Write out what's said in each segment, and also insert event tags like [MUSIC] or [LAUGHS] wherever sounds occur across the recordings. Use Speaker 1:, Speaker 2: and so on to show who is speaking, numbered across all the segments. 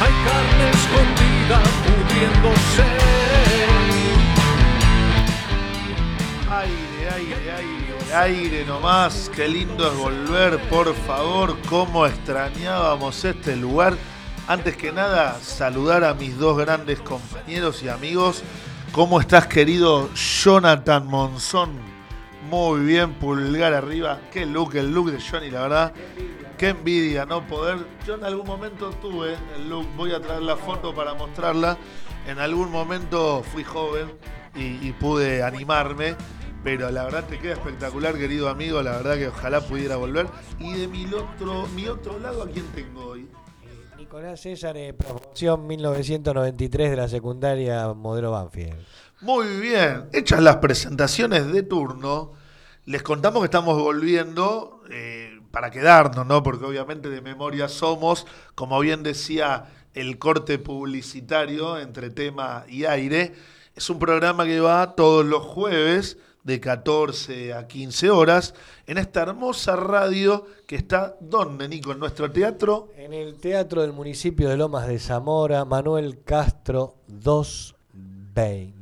Speaker 1: hay carne escondida pudriéndose.
Speaker 2: Aire, aire, aire, aire nomás. Qué lindo es volver, por favor. Cómo extrañábamos este lugar. Antes que nada, saludar a mis dos grandes compañeros y amigos. ¿Cómo estás, querido Jonathan Monzón? Muy bien, pulgar arriba. Qué look, el look de Johnny, la verdad. Qué envidia, ¿no? Poder. Yo en algún momento tuve el look, voy a traer la foto para mostrarla. En algún momento fui joven y, y pude animarme. Pero la verdad te queda espectacular, querido amigo. La verdad que ojalá pudiera volver. Y de mi otro, mi otro lado, ¿a quién tengo hoy?
Speaker 3: Nicolás César, eh, promoción 1993 de la secundaria Modelo Banfield.
Speaker 2: Muy bien. Hechas las presentaciones de turno, les contamos que estamos volviendo eh, para quedarnos, ¿no? Porque obviamente de memoria somos, como bien decía el corte publicitario entre tema y aire. Es un programa que va todos los jueves de 14 a 15 horas en esta hermosa radio que está donde, Nico, en nuestro teatro.
Speaker 3: En el Teatro del Municipio de Lomas de Zamora, Manuel Castro 220.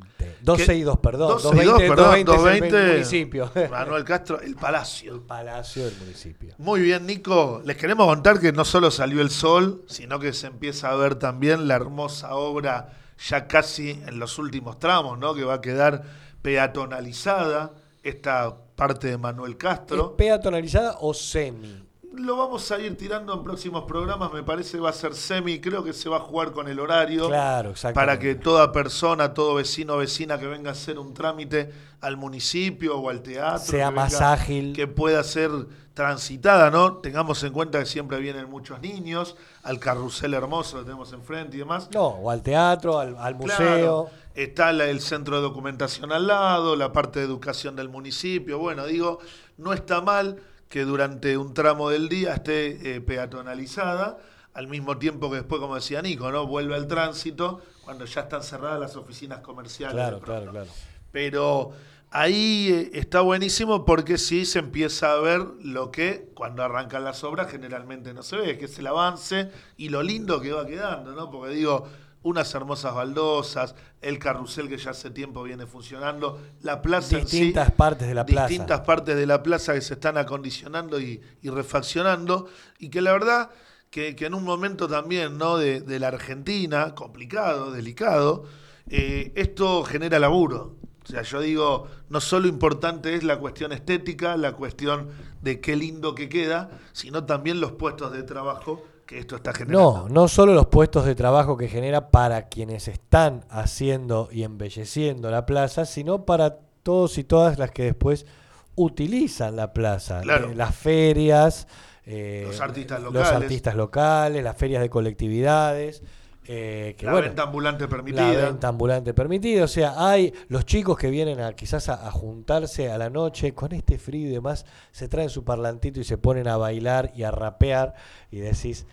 Speaker 3: 12 y 2, perdón.
Speaker 2: 12 y 2,
Speaker 3: 220,
Speaker 2: perdón,
Speaker 3: 220 es el
Speaker 2: 220.
Speaker 3: municipio. [LAUGHS]
Speaker 2: Manuel Castro, el Palacio.
Speaker 3: El Palacio del Municipio.
Speaker 2: Muy bien, Nico. Les queremos contar que no solo salió el sol, sino que se empieza a ver también la hermosa obra ya casi en los últimos tramos, ¿no? Que va a quedar peatonalizada esta parte de Manuel
Speaker 3: ¿Es
Speaker 2: Castro.
Speaker 3: peatonalizada o semi?
Speaker 2: Lo vamos a ir tirando en próximos programas, me parece va a ser semi, creo que se va a jugar con el horario.
Speaker 3: Claro, exacto.
Speaker 2: para que toda persona, todo vecino o vecina que venga a hacer un trámite al municipio o al teatro,
Speaker 3: Sea
Speaker 2: que
Speaker 3: más
Speaker 2: venga-
Speaker 3: ágil.
Speaker 2: que pueda ser transitada, ¿no? Tengamos en cuenta que siempre vienen muchos niños, al carrusel hermoso que tenemos enfrente y demás.
Speaker 3: No, o al teatro, al, al museo.
Speaker 2: Claro, está la- el centro de documentación al lado, la parte de educación del municipio. Bueno, digo, no está mal que durante un tramo del día esté eh, peatonalizada, al mismo tiempo que después, como decía Nico, ¿no? Vuelve al tránsito cuando ya están cerradas las oficinas comerciales.
Speaker 3: Claro, claro, claro.
Speaker 2: Pero ahí eh, está buenísimo porque sí se empieza a ver lo que cuando arrancan las obras generalmente no se ve, que es el avance y lo lindo que va quedando, ¿no? Porque digo, unas hermosas baldosas, el carrusel que ya hace tiempo viene funcionando, la plaza en sí,
Speaker 3: Distintas partes de la plaza.
Speaker 2: distintas partes de la plaza que se están acondicionando y, y refaccionando y que la verdad que, que en un momento también ¿no? de, de la Argentina, complicado, delicado, eh, esto genera laburo. O sea, yo digo, no solo importante es la cuestión estética, la cuestión de qué lindo que queda, sino también los puestos de trabajo que esto está generando.
Speaker 3: No, no solo los puestos de trabajo que genera para quienes están haciendo y embelleciendo la plaza, sino para todos y todas las que después utilizan la plaza.
Speaker 2: Claro.
Speaker 3: Eh, las ferias, eh,
Speaker 2: Los artistas
Speaker 3: los
Speaker 2: locales.
Speaker 3: artistas locales, las ferias de colectividades. Eh, que
Speaker 2: la
Speaker 3: bueno,
Speaker 2: venta ambulante
Speaker 3: la
Speaker 2: permitida.
Speaker 3: venta ambulante permitida. O sea, hay los chicos que vienen a quizás a, a juntarse a la noche con este frío y demás, se traen su parlantito y se ponen a bailar y a rapear y decís,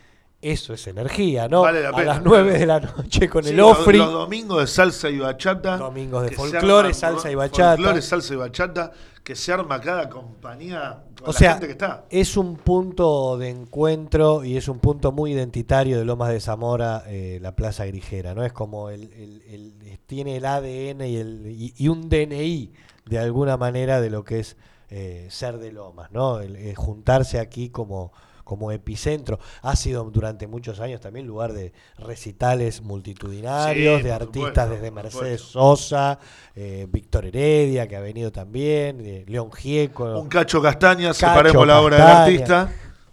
Speaker 3: eso es energía, ¿no?
Speaker 2: Vale la
Speaker 3: a
Speaker 2: pena.
Speaker 3: las 9 de la noche con
Speaker 2: Sí,
Speaker 3: el
Speaker 2: los-
Speaker 3: ofri.
Speaker 2: Los, domingos de salsa y bachata.
Speaker 3: Domingos de folclore, salsa y bachata.
Speaker 2: Folclore, salsa y bachata, que se arma cada compañía con
Speaker 3: O
Speaker 2: la
Speaker 3: sea,
Speaker 2: gente que está.
Speaker 3: es un punto de encuentro y es un punto muy identitario de Lomas de Zamora, eh, la Plaza Grigera, ¿no? Es como el, el- el- tiene el ADN y, el, y, y un DNI de alguna manera de lo que es eh, ser de Lomas, ¿no? El, juntarse aquí como, como epicentro. Ha sido durante muchos años también lugar de recitales multitudinarios,
Speaker 2: Sí,
Speaker 3: de artistas
Speaker 2: supuesto,
Speaker 3: desde Mercedes. Sosa, eh, Víctor Heredia, que ha venido también, eh, León Gieco.
Speaker 2: Un Cacho Castaña,
Speaker 3: Cacho
Speaker 2: separemos la obra del artista.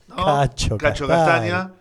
Speaker 2: ¿no?
Speaker 3: Cacho
Speaker 2: Castaña.
Speaker 3: Castaña.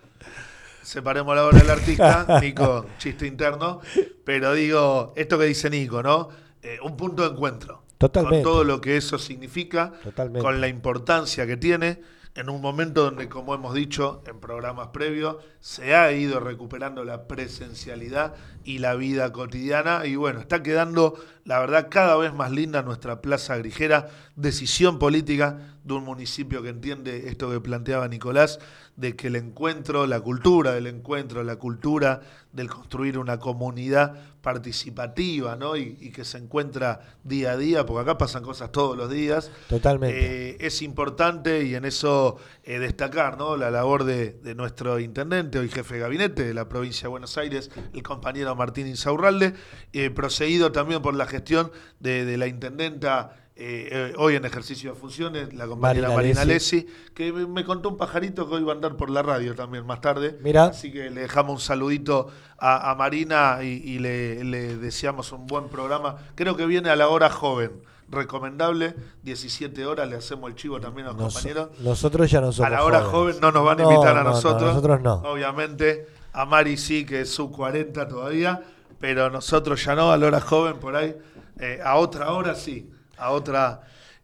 Speaker 2: Separemos la obra del artista. [LAUGHS] Nico, chiste interno. Pero digo, esto que dice Nico, ¿no? Eh, un punto de encuentro.
Speaker 3: Totalmente.
Speaker 2: Con todo lo que eso significa.
Speaker 3: Totalmente.
Speaker 2: Con la importancia que tiene. En un momento donde, como hemos dicho en programas previos, se ha ido recuperando la presencialidad y la vida cotidiana. Y bueno, está quedando, la verdad, cada vez más linda nuestra Plaza Grigera. Decisión política de un municipio que entiende esto que planteaba Nicolás, de que el encuentro, la cultura del encuentro, la cultura del construir una comunidad participativa, ¿no? Y, y que se encuentra día a día, porque acá pasan cosas todos los días.
Speaker 3: Totalmente.
Speaker 2: Eh, es importante y en eso eh, destacar ¿no? la labor de, de nuestro intendente, hoy jefe de gabinete de la provincia de Buenos Aires, el compañero Martín Insaurralde, eh, proseguido también por la gestión de, de la intendenta eh, eh, hoy en ejercicio de funciones, la compañera
Speaker 3: Marina
Speaker 2: Marina Lessi, que me, contó un pajarito que hoy va a andar por la radio también más tarde.
Speaker 3: Mirá.
Speaker 2: Así que le dejamos un saludito a, a Marina y, y le, le deseamos un buen programa. Creo que viene a la hora joven. Recomendable, 17 horas, le hacemos el chivo también a los
Speaker 3: Nos-
Speaker 2: compañeros.
Speaker 3: nosotros ya no somos
Speaker 2: A la hora
Speaker 3: jóvenes.
Speaker 2: joven no nos van a
Speaker 3: No,
Speaker 2: invitar a
Speaker 3: no, no,
Speaker 2: nosotros.
Speaker 3: nosotros no.
Speaker 2: Obviamente, a Mari sí, que es sub 40 todavía, pero nosotros ya no, a la hora joven por ahí. Eh, a otra hora sí, a otra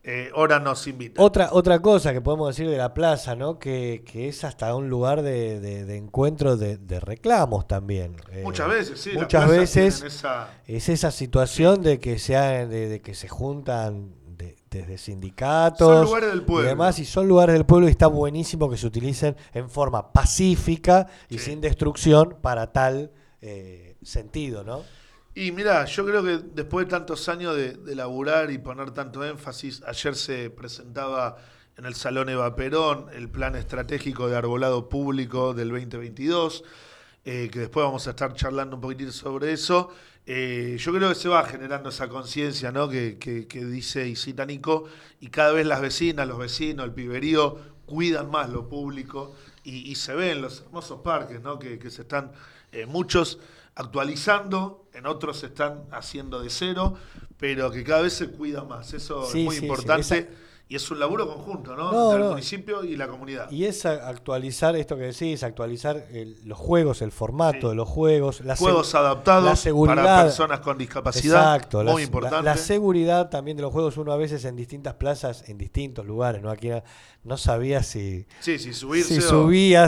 Speaker 2: eh, hora nos invitan.
Speaker 3: Otra, otra cosa que podemos decir de la plaza, ¿no? Que, que es hasta un lugar de, de- de encuentro de, de reclamos también. Eh,
Speaker 2: Muchas veces, sí.
Speaker 3: Muchas veces
Speaker 2: esa-
Speaker 3: es esa situación de que se ha- de, que se juntan de- desde sindicatos
Speaker 2: Son lugares del pueblo.
Speaker 3: y demás y son lugares del pueblo y está buenísimo que se utilicen en forma pacífica y
Speaker 2: Sí.
Speaker 3: sin destrucción para tal eh, sentido, ¿no?
Speaker 2: Y mira, yo creo que después de tantos años de, de laburar y poner tanto énfasis, ayer se presentaba en el Salón Eva Perón el plan estratégico de arbolado público del 2022, eh, que después vamos a estar charlando un poquitito sobre eso. Eh, yo creo que se va generando esa conciencia ¿no? que, que- que dice y cita Nico, y cada vez las vecinas, los vecinos, el piberío, cuidan más lo público y, se ven los hermosos parques ¿no? que, que se están eh, muchos actualizando, en otros se están haciendo de cero, pero que cada vez se cuida más. Eso
Speaker 3: Sí,
Speaker 2: es muy
Speaker 3: sí,
Speaker 2: importante y es un laburo conjunto, ¿no?
Speaker 3: No,
Speaker 2: Entre
Speaker 3: no.
Speaker 2: el municipio y la comunidad.
Speaker 3: Y es actualizar esto que decís, actualizar el- los juegos, el formato de los juegos, la
Speaker 2: Juegos adaptados
Speaker 3: la seguridad.
Speaker 2: para personas con discapacidad,
Speaker 3: Exacto, la,
Speaker 2: muy
Speaker 3: la-
Speaker 2: importante.
Speaker 3: La, seguridad también de los juegos, uno a veces en distintas plazas, en distintos lugares, ¿no? Aquí no sabía si,
Speaker 2: sí, sí, subirse
Speaker 3: si
Speaker 2: o-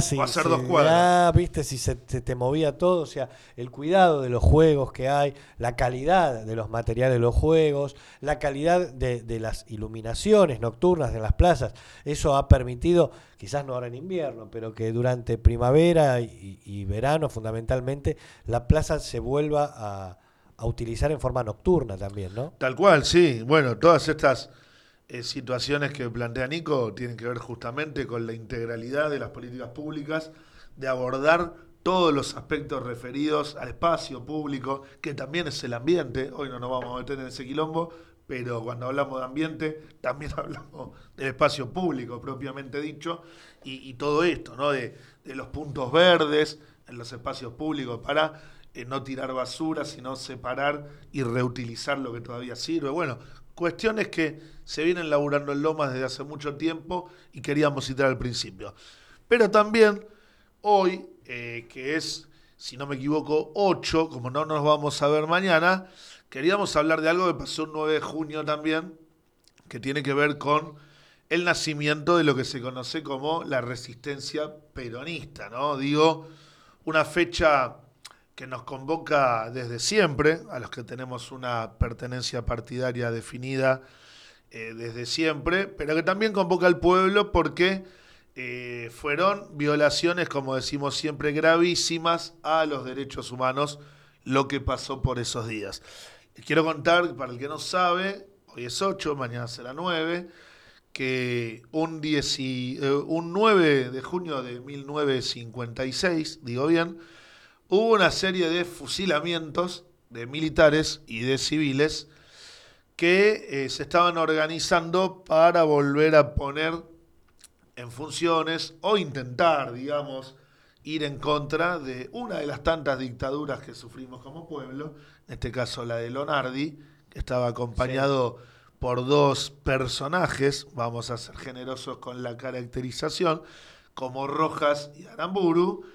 Speaker 3: si,
Speaker 2: o hacer
Speaker 3: si-
Speaker 2: dos cuadras.
Speaker 3: ah, viste, si se, se te movía todo, o sea, el cuidado de los juegos que hay, la calidad de los materiales de los juegos, la calidad de, de las iluminaciones nocturnas de las plazas, eso ha permitido, quizás no ahora en invierno, pero que durante primavera y, y verano fundamentalmente, la plaza se vuelva a, a utilizar en forma nocturna también, ¿no?
Speaker 2: Tal cual, sí. Bueno, todas estas eh, situaciones que plantea Nico tienen que ver justamente con la integralidad de las políticas públicas, de abordar todos los aspectos referidos al espacio público, que también es el ambiente. Hoy no nos vamos a meter en ese quilombo, pero cuando hablamos de ambiente, [LAUGHS] también hablamos del espacio público propiamente dicho, y, todo esto, ¿no? De, de los puntos verdes en los espacios públicos para eh, no tirar basura, sino separar y reutilizar lo que todavía sirve. Bueno, cuestiones que se vienen laburando en Lomas desde hace mucho tiempo y queríamos citar al principio. Pero también hoy, eh, que es, si no me equivoco, 8, como no nos vamos a ver mañana, queríamos hablar de algo que pasó el 9 de junio también, que tiene que ver con el nacimiento de lo que se conoce como la resistencia peronista, ¿no? Digo, una fecha que nos convoca desde siempre, a los que tenemos una pertenencia partidaria definida eh, desde siempre, pero que también convoca al pueblo porque eh, fueron violaciones, como decimos siempre, gravísimas a los derechos humanos lo que pasó por esos días. Quiero contar, para el que no sabe, hoy es 8, mañana será 9, que un, 10 y- eh, un 9 de junio de 1956, digo bien, hubo una serie de fusilamientos de militares y de civiles que eh, se estaban organizando para volver a poner en funciones o intentar, digamos, ir en contra de una de las tantas dictaduras que sufrimos como pueblo, en este caso la de Lonardi, que estaba acompañado por dos personajes, vamos a ser generosos con la caracterización, como Rojas y Aramburu,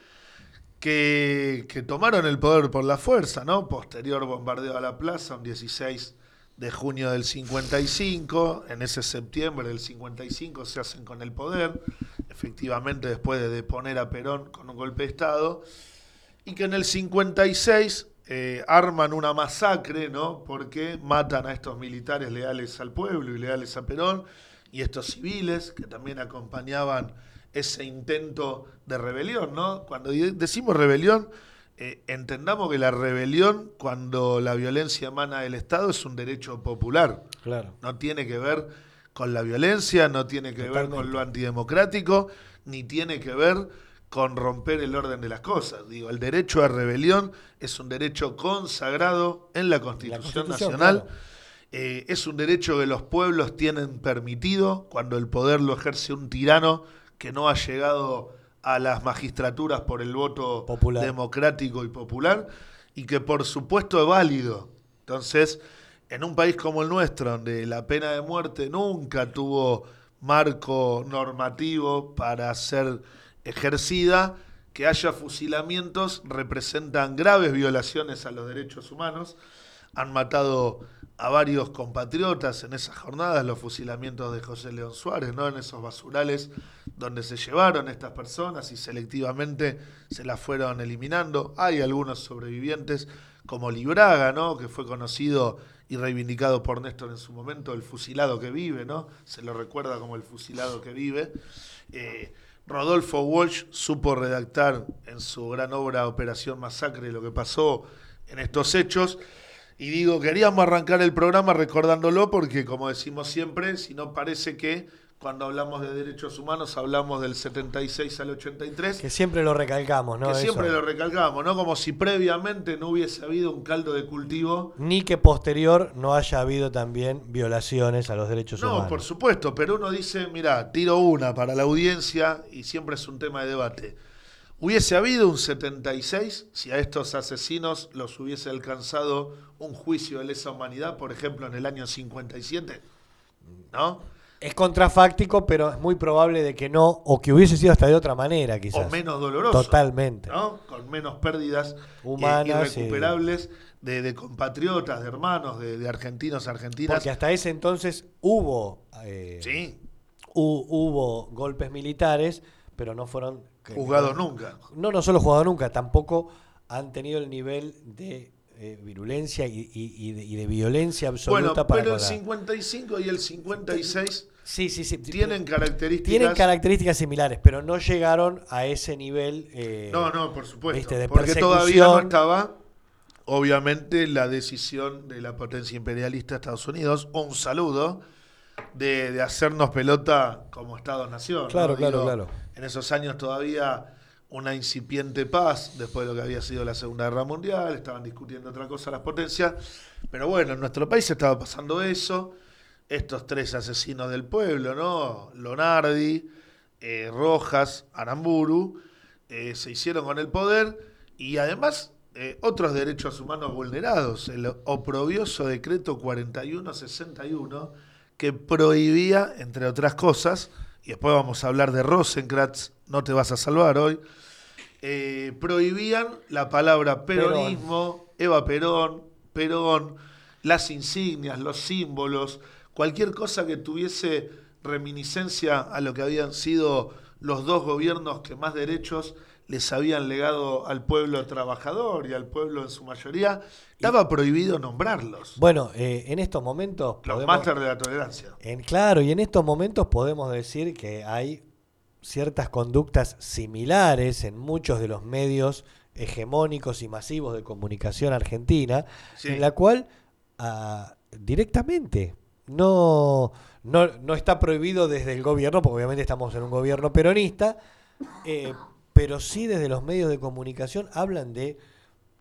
Speaker 2: que, que tomaron el poder por la fuerza, ¿no? Posterior bombardeo a la plaza, un 16 de junio del 55, en ese septiembre del 55 se hacen con el poder, efectivamente después de deponer a Perón con un golpe de Estado, y que en el 56 eh, arman una masacre, ¿no? Porque matan a estos militares leales al pueblo y leales a Perón, y estos civiles que también acompañaban ese intento de rebelión, ¿no? Cuando decimos rebelión, eh, entendamos que la rebelión, cuando la violencia emana del Estado, es un derecho popular
Speaker 3: Claro.
Speaker 2: no tiene que ver con la violencia, no tiene que ver con lo antidemocrático, ni tiene que ver con romper el orden de las cosas. Digo, el derecho a rebelión es un derecho consagrado en la Constitución,
Speaker 3: Constitución,
Speaker 2: Nacional.
Speaker 3: claro.
Speaker 2: Eh, es un derecho que los pueblos tienen permitido cuando el poder lo ejerce un tirano que no ha llegado a las magistraturas por el voto
Speaker 3: Popular.
Speaker 2: democrático y popular y que por supuesto es válido. Entonces, en un país como el nuestro, donde la pena de muerte nunca tuvo marco normativo para ser ejercida, que haya fusilamientos representan graves violaciones a los derechos humanos. Han matado a varios compatriotas en esas jornadas, los fusilamientos de José León Suárez, ¿no? En esos basurales donde se llevaron estas personas y selectivamente se las fueron eliminando. Hay algunos sobrevivientes, como Libraga, ¿no? Que fue conocido y reivindicado por Néstor en su momento, el fusilado que vive, ¿no? Se lo recuerda como el fusilado que vive. Eh, Rodolfo Walsh supo redactar en su gran obra Operación Masacre lo que pasó en estos hechos. Y digo, queríamos arrancar el programa recordándolo porque, como decimos siempre, si no parece que cuando hablamos de derechos humanos hablamos del 76 al 83,
Speaker 3: Que siempre lo recalcamos, ¿no?
Speaker 2: que
Speaker 3: Eso.
Speaker 2: siempre lo recalcamos, ¿no? Como si previamente no hubiese habido un caldo de cultivo.
Speaker 3: Ni que posterior no haya habido también violaciones a los derechos
Speaker 2: No,
Speaker 3: humanos.
Speaker 2: por supuesto, pero uno dice, mira, tiro una para la audiencia y siempre es un tema de debate. ¿Hubiese habido un 76 si a estos asesinos los hubiese alcanzado un juicio de lesa humanidad, por ejemplo, en el año 57? ¿No?
Speaker 3: Es contrafáctico, pero es muy probable de que no, o que hubiese sido hasta de otra manera, quizás.
Speaker 2: O menos doloroso.
Speaker 3: Totalmente.
Speaker 2: ¿no? Con menos pérdidas eh,
Speaker 3: Humanas,
Speaker 2: irrecuperables de, de compatriotas, de hermanos, de, de argentinos, argentinas.
Speaker 3: Porque hasta ese entonces hubo, eh,
Speaker 2: Sí,
Speaker 3: hu- hubo golpes militares, pero no fueron que-
Speaker 2: juzgados nunca.
Speaker 3: No, no solo jugado nunca, tampoco han tenido el nivel de eh, virulencia y, y- y de, y de violencia absoluta
Speaker 2: Bueno,
Speaker 3: para
Speaker 2: pero el
Speaker 3: con la-
Speaker 2: 55 y el 56
Speaker 3: Sí, sí, sí.
Speaker 2: tienen características.
Speaker 3: Tienen características similares, pero no llegaron a ese nivel. eh,
Speaker 2: No, no, por supuesto.
Speaker 3: de
Speaker 2: porque todavía no estaba, obviamente, la decisión de la potencia imperialista de Estados Unidos, un saludo, de, de hacernos pelota como Estado-Nación. ¿no?
Speaker 3: Claro, claro, claro.
Speaker 2: En esos años todavía una incipiente paz, después de lo que había sido la Segunda Guerra Mundial, estaban discutiendo otra cosa las potencias, pero bueno, en nuestro país estaba pasando eso, estos tres asesinos del pueblo, ¿no? Lonardi, eh, Rojas, Aramburu, eh, se hicieron con el poder y además eh, otros derechos humanos vulnerados, el oprobioso decreto 4161 que prohibía, entre otras cosas, y después vamos a hablar de Rosenkrantz, no te vas a salvar hoy, eh, prohibían la palabra peronismo, Eva Perón, Perón, las insignias, los símbolos, cualquier cosa que tuviese reminiscencia a lo que habían sido los dos gobiernos que más derechos les habían legado al pueblo trabajador y al pueblo en su mayoría, estaba prohibido nombrarlos.
Speaker 3: Bueno, eh, en estos momentos.
Speaker 2: Los máster de la tolerancia.
Speaker 3: En, claro, y en estos momentos podemos decir que hay ciertas conductas similares en muchos de los medios hegemónicos y masivos de comunicación argentina,
Speaker 2: Sí.
Speaker 3: en la cual ah, directamente no, no, no está prohibido desde el gobierno, porque obviamente estamos en un gobierno peronista, eh, pero sí desde los medios de comunicación hablan de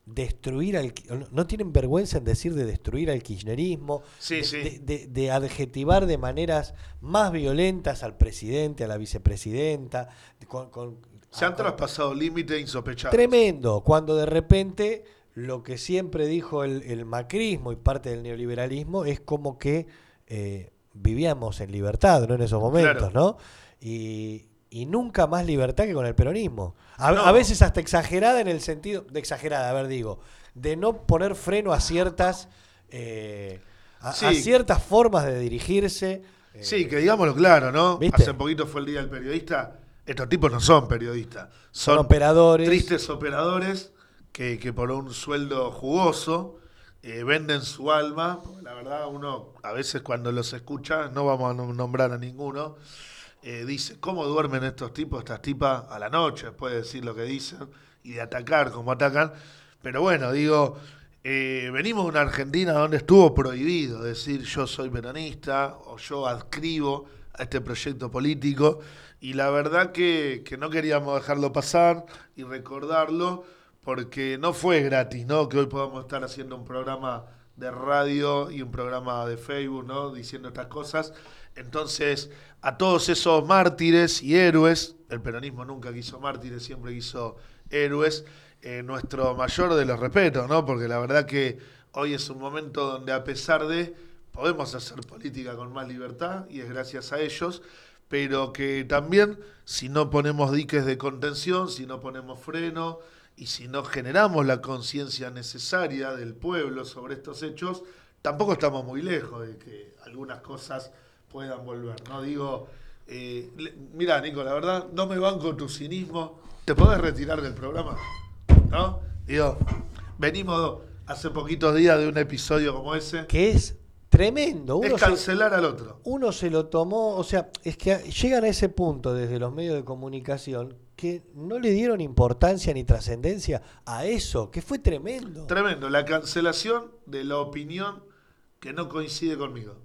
Speaker 3: destruir al no- tienen vergüenza en decir de destruir al kirchnerismo
Speaker 2: Sí,
Speaker 3: de,
Speaker 2: sí.
Speaker 3: de- de- de adjetivar de maneras más violentas al presidente a la vicepresidenta de- con- con-
Speaker 2: Se han traspasado límites insospechados.
Speaker 3: tremendo cuando de repente lo que siempre dijo el, el macrismo y parte del neoliberalismo es como que eh, vivíamos en libertad ¿no? en esos momentos
Speaker 2: Claro.
Speaker 3: ¿no? y, y nunca más libertad que con el peronismo a,
Speaker 2: No.
Speaker 3: a veces hasta exagerada en el sentido de exagerada a ver digo de no poner freno a ciertas eh, a, ciertas formas de dirigirse eh,
Speaker 2: Sí, que digámoslo claro, ¿no?
Speaker 3: ¿Viste?
Speaker 2: Hace poquito fue el día del periodista. Estos tipos no son periodistas,
Speaker 3: son
Speaker 2: son
Speaker 3: operadores
Speaker 2: tristes operadores que, que por un sueldo jugoso eh, venden su alma. La verdad, uno a veces cuando los escucha, no vamos a nom- nombrar a ninguno, eh, dice, ¿cómo duermen estos tipos, estas tipas a la noche? Después de decir lo que dicen y de atacar como atacan. Pero bueno, digo, Eh, venimos de una Argentina donde estuvo prohibido decir yo soy peronista o yo adscribo a este proyecto político y la verdad que, que no queríamos dejarlo pasar y recordarlo porque no fue gratis, ¿no? Que hoy podamos estar haciendo un programa de radio y un programa de Facebook, ¿no? Diciendo estas cosas. Entonces, a todos esos mártires y héroes, el peronismo nunca quiso mártires, siempre quiso héroes, eh, nuestro mayor de los respetos, ¿no? Porque la verdad que hoy es un momento donde a pesar de podemos hacer política con más libertad y es gracias a ellos, pero que también si no ponemos diques de contención, si no ponemos freno y si no generamos la conciencia necesaria del pueblo sobre estos hechos, tampoco estamos muy lejos de que algunas cosas puedan volver. No digo, eh, mira Nico, la verdad, no me banco tu cinismo, te podés retirar del programa. ¿no? Digo, venimos hace poquitos días de un episodio como ese.
Speaker 3: Que es tremendo.
Speaker 2: Uno es cancelar al otro.
Speaker 3: Uno se lo tomó, o sea, es que llegan a ese punto desde los medios de comunicación que no le dieron importancia ni trascendencia a eso, que fue tremendo.
Speaker 2: Tremendo, la cancelación de la opinión que no coincide conmigo.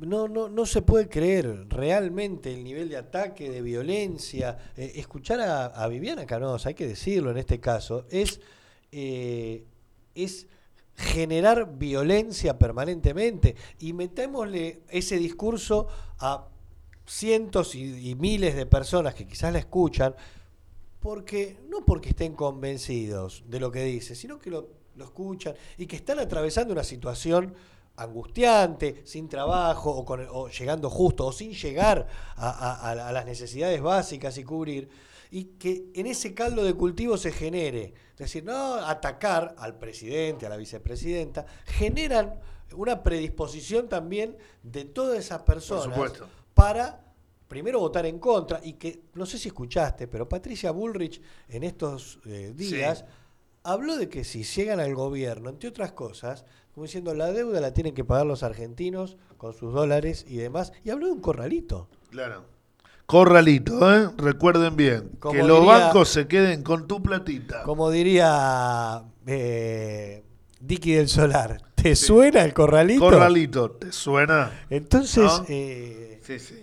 Speaker 3: No, no, no se puede creer realmente el nivel de ataque, de violencia. Eh, escuchar a, Viviana Canosa, hay que decirlo en este caso, es, eh, es generar violencia permanentemente. Y metémosle ese discurso a cientos y, miles de personas que quizás la escuchan, porque no porque estén convencidos de lo que dice, sino que lo, lo escuchan y que están atravesando una situación angustiante, sin trabajo o, con, llegando justo o sin llegar a, las necesidades básicas y cubrir, y que en ese caldo de cultivo se genere, es decir, no atacar al presidente, a la vicepresidenta, generan una predisposición también de todas esas personas para primero votar en contra y que, no sé si escuchaste, pero Patricia Bullrich en estos eh, días habló de que si llegan al gobierno, entre otras cosas, como diciendo, la deuda la tienen que pagar los argentinos con sus dólares y demás. Y habló de un corralito.
Speaker 2: Claro. Corralito, ¿eh? Recuerden bien. que los bancos se queden con tu platita.
Speaker 3: Como diría eh, Dicky del Solar. ¿Te suena el corralito?
Speaker 2: Corralito, ¿te suena?
Speaker 3: Entonces. Eh,
Speaker 2: sí, sí.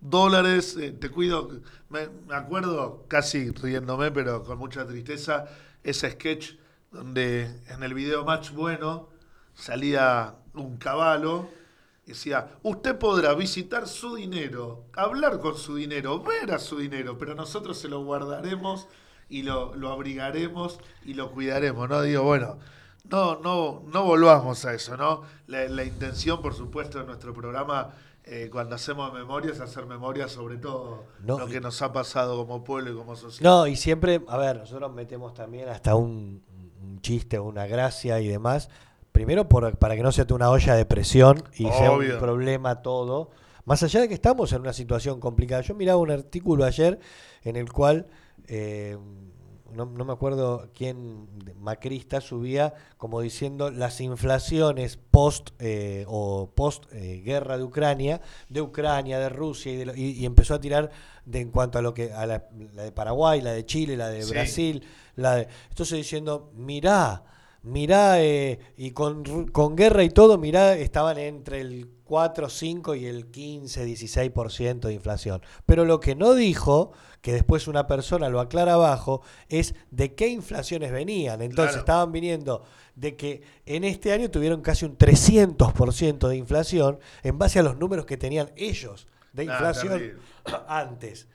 Speaker 2: Dólares, eh, te cuido. Me, me acuerdo, casi riéndome, pero con mucha tristeza, ese sketch donde en el video Match Bueno salía un caballo y decía, usted podrá visitar su dinero, hablar con su dinero, ver a su dinero, pero nosotros se lo guardaremos y lo, abrigaremos y lo cuidaremos, ¿no? Digo, bueno, no, no, no volvamos a eso, ¿no? La, intención, por supuesto, de nuestro programa, eh, cuando hacemos memoria, es hacer memoria sobre todo lo que nos ha pasado como pueblo y como sociedad.
Speaker 3: No, y siempre, a ver, nosotros metemos también hasta un, un chiste, una gracia y demás, Primero por, para que no sea una olla de presión y sea un problema todo. Más allá de que estamos en una situación complicada. Yo miraba un artículo ayer en el cual, eh, no, me acuerdo quién, Macrista, subía como diciendo las inflaciones post eh, o post eh, guerra de Ucrania, de Ucrania, de Rusia, y, empezó a tirar de, en cuanto a lo que a la, de Paraguay, la de Chile, la de Brasil, la de, entonces diciendo, mirá, mirá, eh, y con, con, guerra y todo, mirá, estaban entre el 4, 5 y el 15, 16% de inflación. Pero lo que no dijo, que después una persona lo aclara abajo, es de qué inflaciones venían. Entonces estaban viniendo de que en este año tuvieron casi un 300% de inflación en base a los números que tenían ellos de inflación [CLEARS THROAT] antes.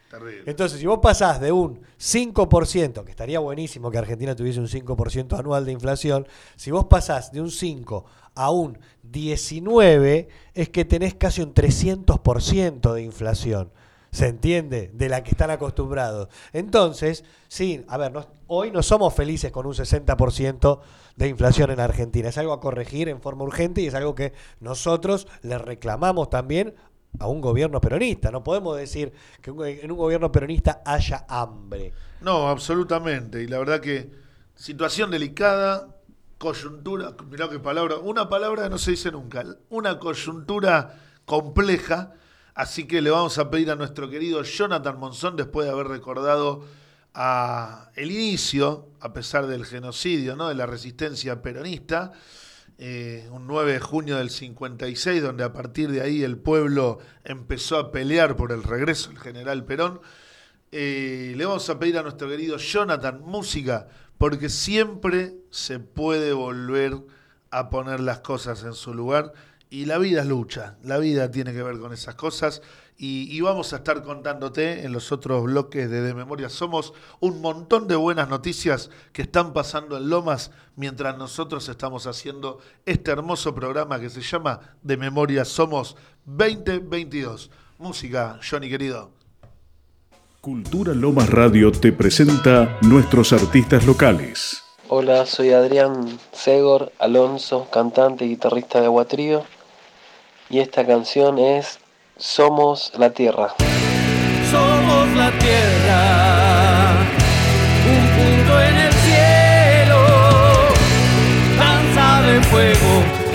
Speaker 3: Entonces, si vos pasás de un 5%, que estaría buenísimo que Argentina tuviese un 5% anual de inflación, si vos pasás de un 5 a un 19, es que tenés casi un 300% de inflación. ¿Se entiende? De la que están acostumbrados. Entonces, sí, a ver, hoy no somos felices con un 60% de inflación en Argentina. Es algo a corregir en forma urgente y es algo que nosotros le reclamamos también a un gobierno peronista. No podemos decir que en un gobierno peronista haya hambre.
Speaker 2: No, absolutamente. Y la verdad que situación delicada, coyuntura, mirá qué palabra, una palabra no se dice nunca, una coyuntura compleja. Así que le vamos a pedir a nuestro querido Jonathan Monzón, después de haber recordado el inicio, a pesar del genocidio, ¿no? de la resistencia peronista, eh, un 9 de junio del 56, donde a partir de ahí el pueblo empezó a pelear por el regreso del general Perón. Eh, le vamos a pedir a nuestro querido Jonathan música, porque siempre se puede volver a poner las cosas en su lugar y la vida es lucha, la vida tiene que ver con esas cosas y, vamos a estar contándote en los otros bloques de De Memoria Somos un montón de buenas noticias que están pasando en Lomas mientras nosotros estamos haciendo este hermoso programa que se llama De Memoria Somos 2022. Música, Johnny querido.
Speaker 4: Cultura Lomas Radio te presenta nuestros artistas locales.
Speaker 5: Hola, soy Adrián Segor Alonso, cantante y guitarrista de Aguatrío. Y esta canción es somos la tierra.
Speaker 1: Somos la tierra, un punto en el cielo, danza de fuego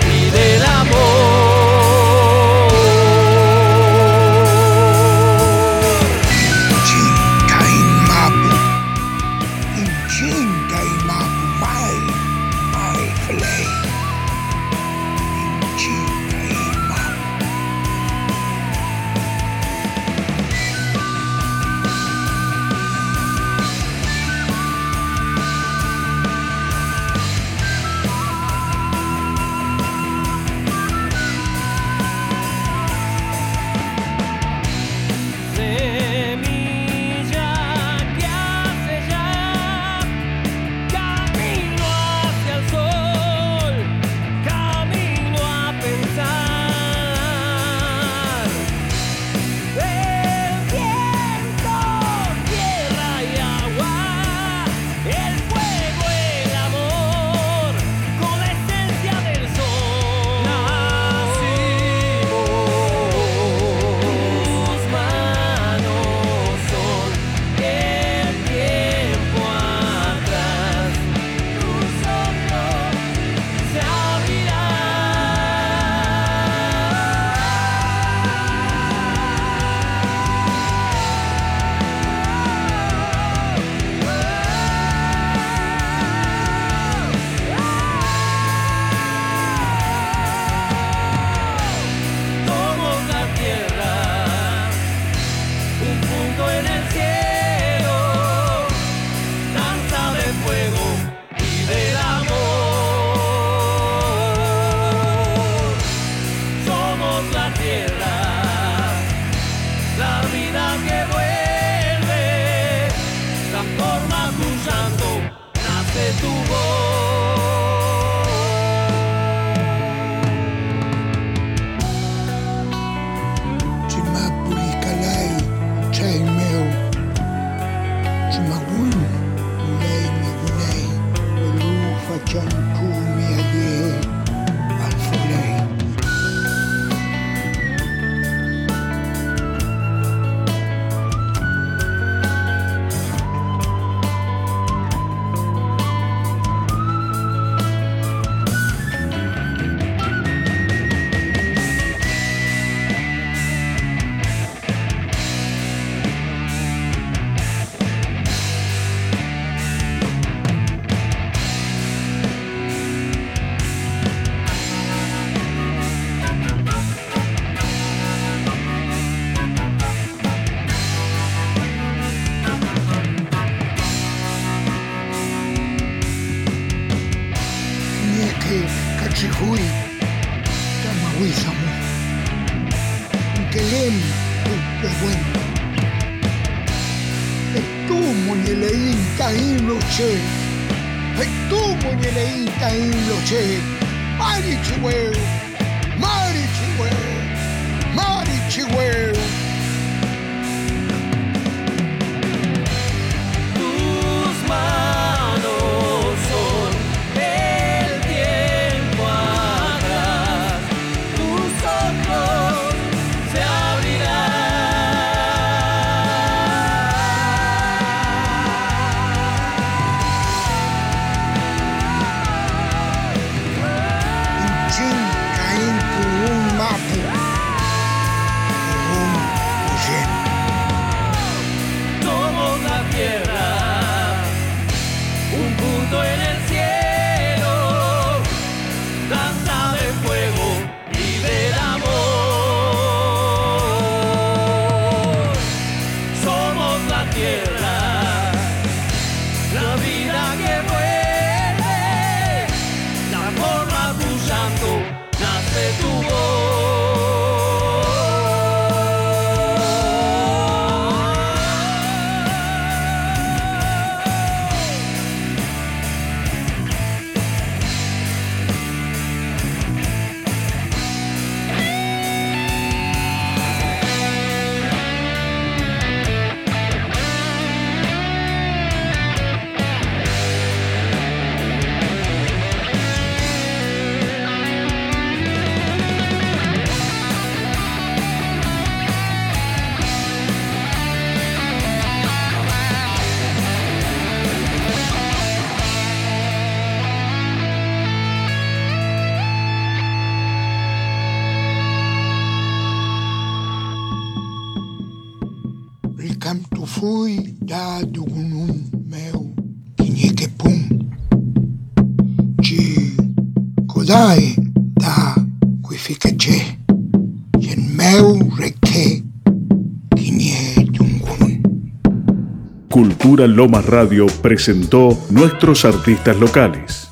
Speaker 4: Cultura Lomas Radio presentó nuestros artistas locales.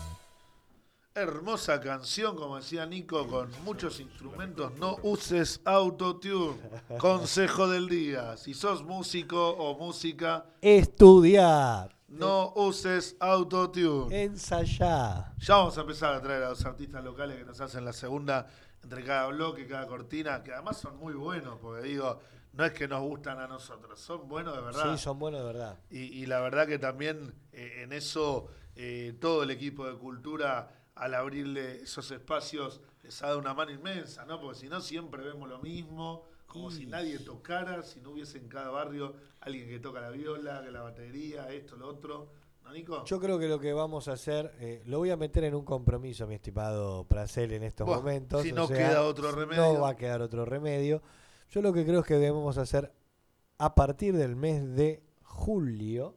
Speaker 2: Hermosa canción, como decía Nico, con muchos instrumentos. No uses autotune. Consejo del día. Si sos músico o música,
Speaker 3: Estudiar,
Speaker 2: no uses autotune.
Speaker 3: ensayar.
Speaker 2: Ya vamos a empezar a traer a los artistas locales que nos hacen la segunda entre cada bloque, cada cortina, que además son muy buenos, porque digo, no es que nos gustan a nosotros, son buenos de verdad.
Speaker 3: Sí, son buenos de verdad.
Speaker 2: Y, y la verdad que también eh, en eso eh, todo el equipo de cultura, al abrirle esos espacios, les ha dado una mano inmensa, ¿no? Porque si no, siempre vemos lo mismo, como si nadie tocara, si no hubiese en cada barrio alguien que toca la viola, que la batería, esto, lo otro. ¿No, Nico?
Speaker 3: Yo creo que lo que vamos a hacer, eh, lo voy a meter en un compromiso, mi estimado Pracel, en estos momentos.
Speaker 2: si
Speaker 3: o
Speaker 2: no
Speaker 3: sea,
Speaker 2: queda otro remedio.
Speaker 3: No va a quedar otro remedio. Yo lo que creo es que debemos hacer a partir del mes de julio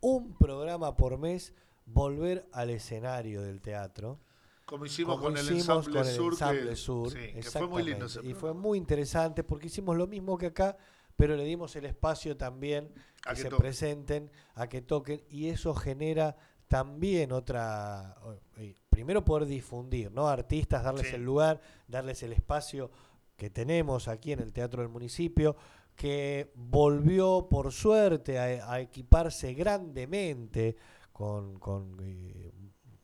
Speaker 3: un programa por mes, volver al escenario del teatro.
Speaker 2: Como hicimos
Speaker 3: como
Speaker 2: con el ensamble
Speaker 3: con el
Speaker 2: sur.
Speaker 3: Ensamble
Speaker 2: que,
Speaker 3: Sur,
Speaker 2: sí, que fue muy lindo ese.
Speaker 3: Y fue muy interesante porque hicimos lo mismo que acá, pero le dimos el espacio también
Speaker 2: A
Speaker 3: que
Speaker 2: que
Speaker 3: se
Speaker 2: toquen.
Speaker 3: presenten, a que toquen, y eso genera también otra, eh, primero poder difundir, ¿no? Artistas, darles
Speaker 2: Sí.
Speaker 3: el lugar, darles el espacio que tenemos aquí en el Teatro del Municipio, que volvió por suerte a, a equiparse grandemente con, con, eh,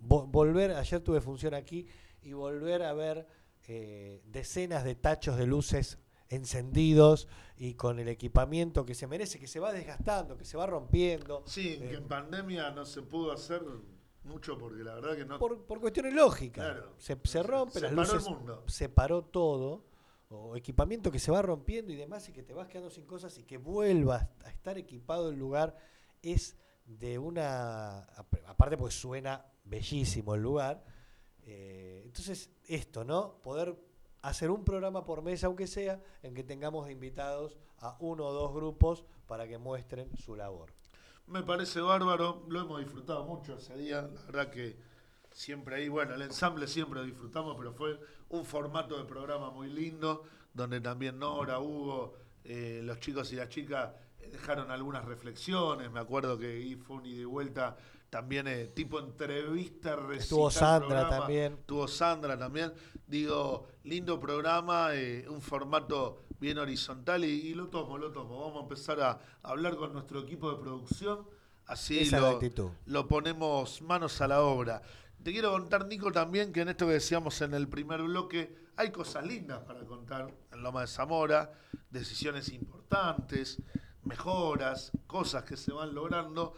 Speaker 3: vo- volver, ayer tuve función aquí, y volver a ver eh, decenas de tachos de luces encendidos y con el equipamiento que se merece, que se va desgastando, que se va rompiendo.
Speaker 2: Sí,
Speaker 3: Eh,
Speaker 2: que en pandemia no se pudo hacer mucho porque la verdad que no.
Speaker 3: por, por cuestiones lógicas.
Speaker 2: Claro.
Speaker 3: Se, se rompe,
Speaker 2: Se
Speaker 3: las
Speaker 2: paró el
Speaker 3: luces,
Speaker 2: mundo.
Speaker 3: se paró todo, o equipamiento que se va rompiendo y demás, y que te vas quedando sin cosas y que vuelvas a estar equipado el lugar, es de una. ap- Aparte, porque suena bellísimo el lugar. eh, entonces, esto, ¿no? Poder hacer un programa por mes, aunque sea, en que tengamos invitados a uno o dos grupos para que muestren su labor.
Speaker 2: Me parece bárbaro, lo hemos disfrutado mucho ese día, la verdad que siempre ahí, bueno, el ensamble siempre disfrutamos, pero fue un formato de programa muy lindo, donde también Nora, Hugo, eh, los chicos y las chicas eh, dejaron algunas reflexiones, me acuerdo que ahí fue un ida y vuelta también eh, tipo entrevista,
Speaker 3: Estuvo Sandra
Speaker 2: programa.
Speaker 3: también.
Speaker 2: Estuvo Sandra también. Digo, lindo programa, eh, un formato bien horizontal y, y lo tomo, lo tomo. Vamos a empezar a hablar con nuestro equipo de producción. Así
Speaker 3: Esa es la
Speaker 2: lo,
Speaker 3: actitud.
Speaker 2: lo ponemos manos a la obra. Te quiero contar, Nico, también que en esto que decíamos en el primer bloque, hay cosas lindas para contar en Loma de Zamora, decisiones importantes, mejoras, cosas que se van logrando.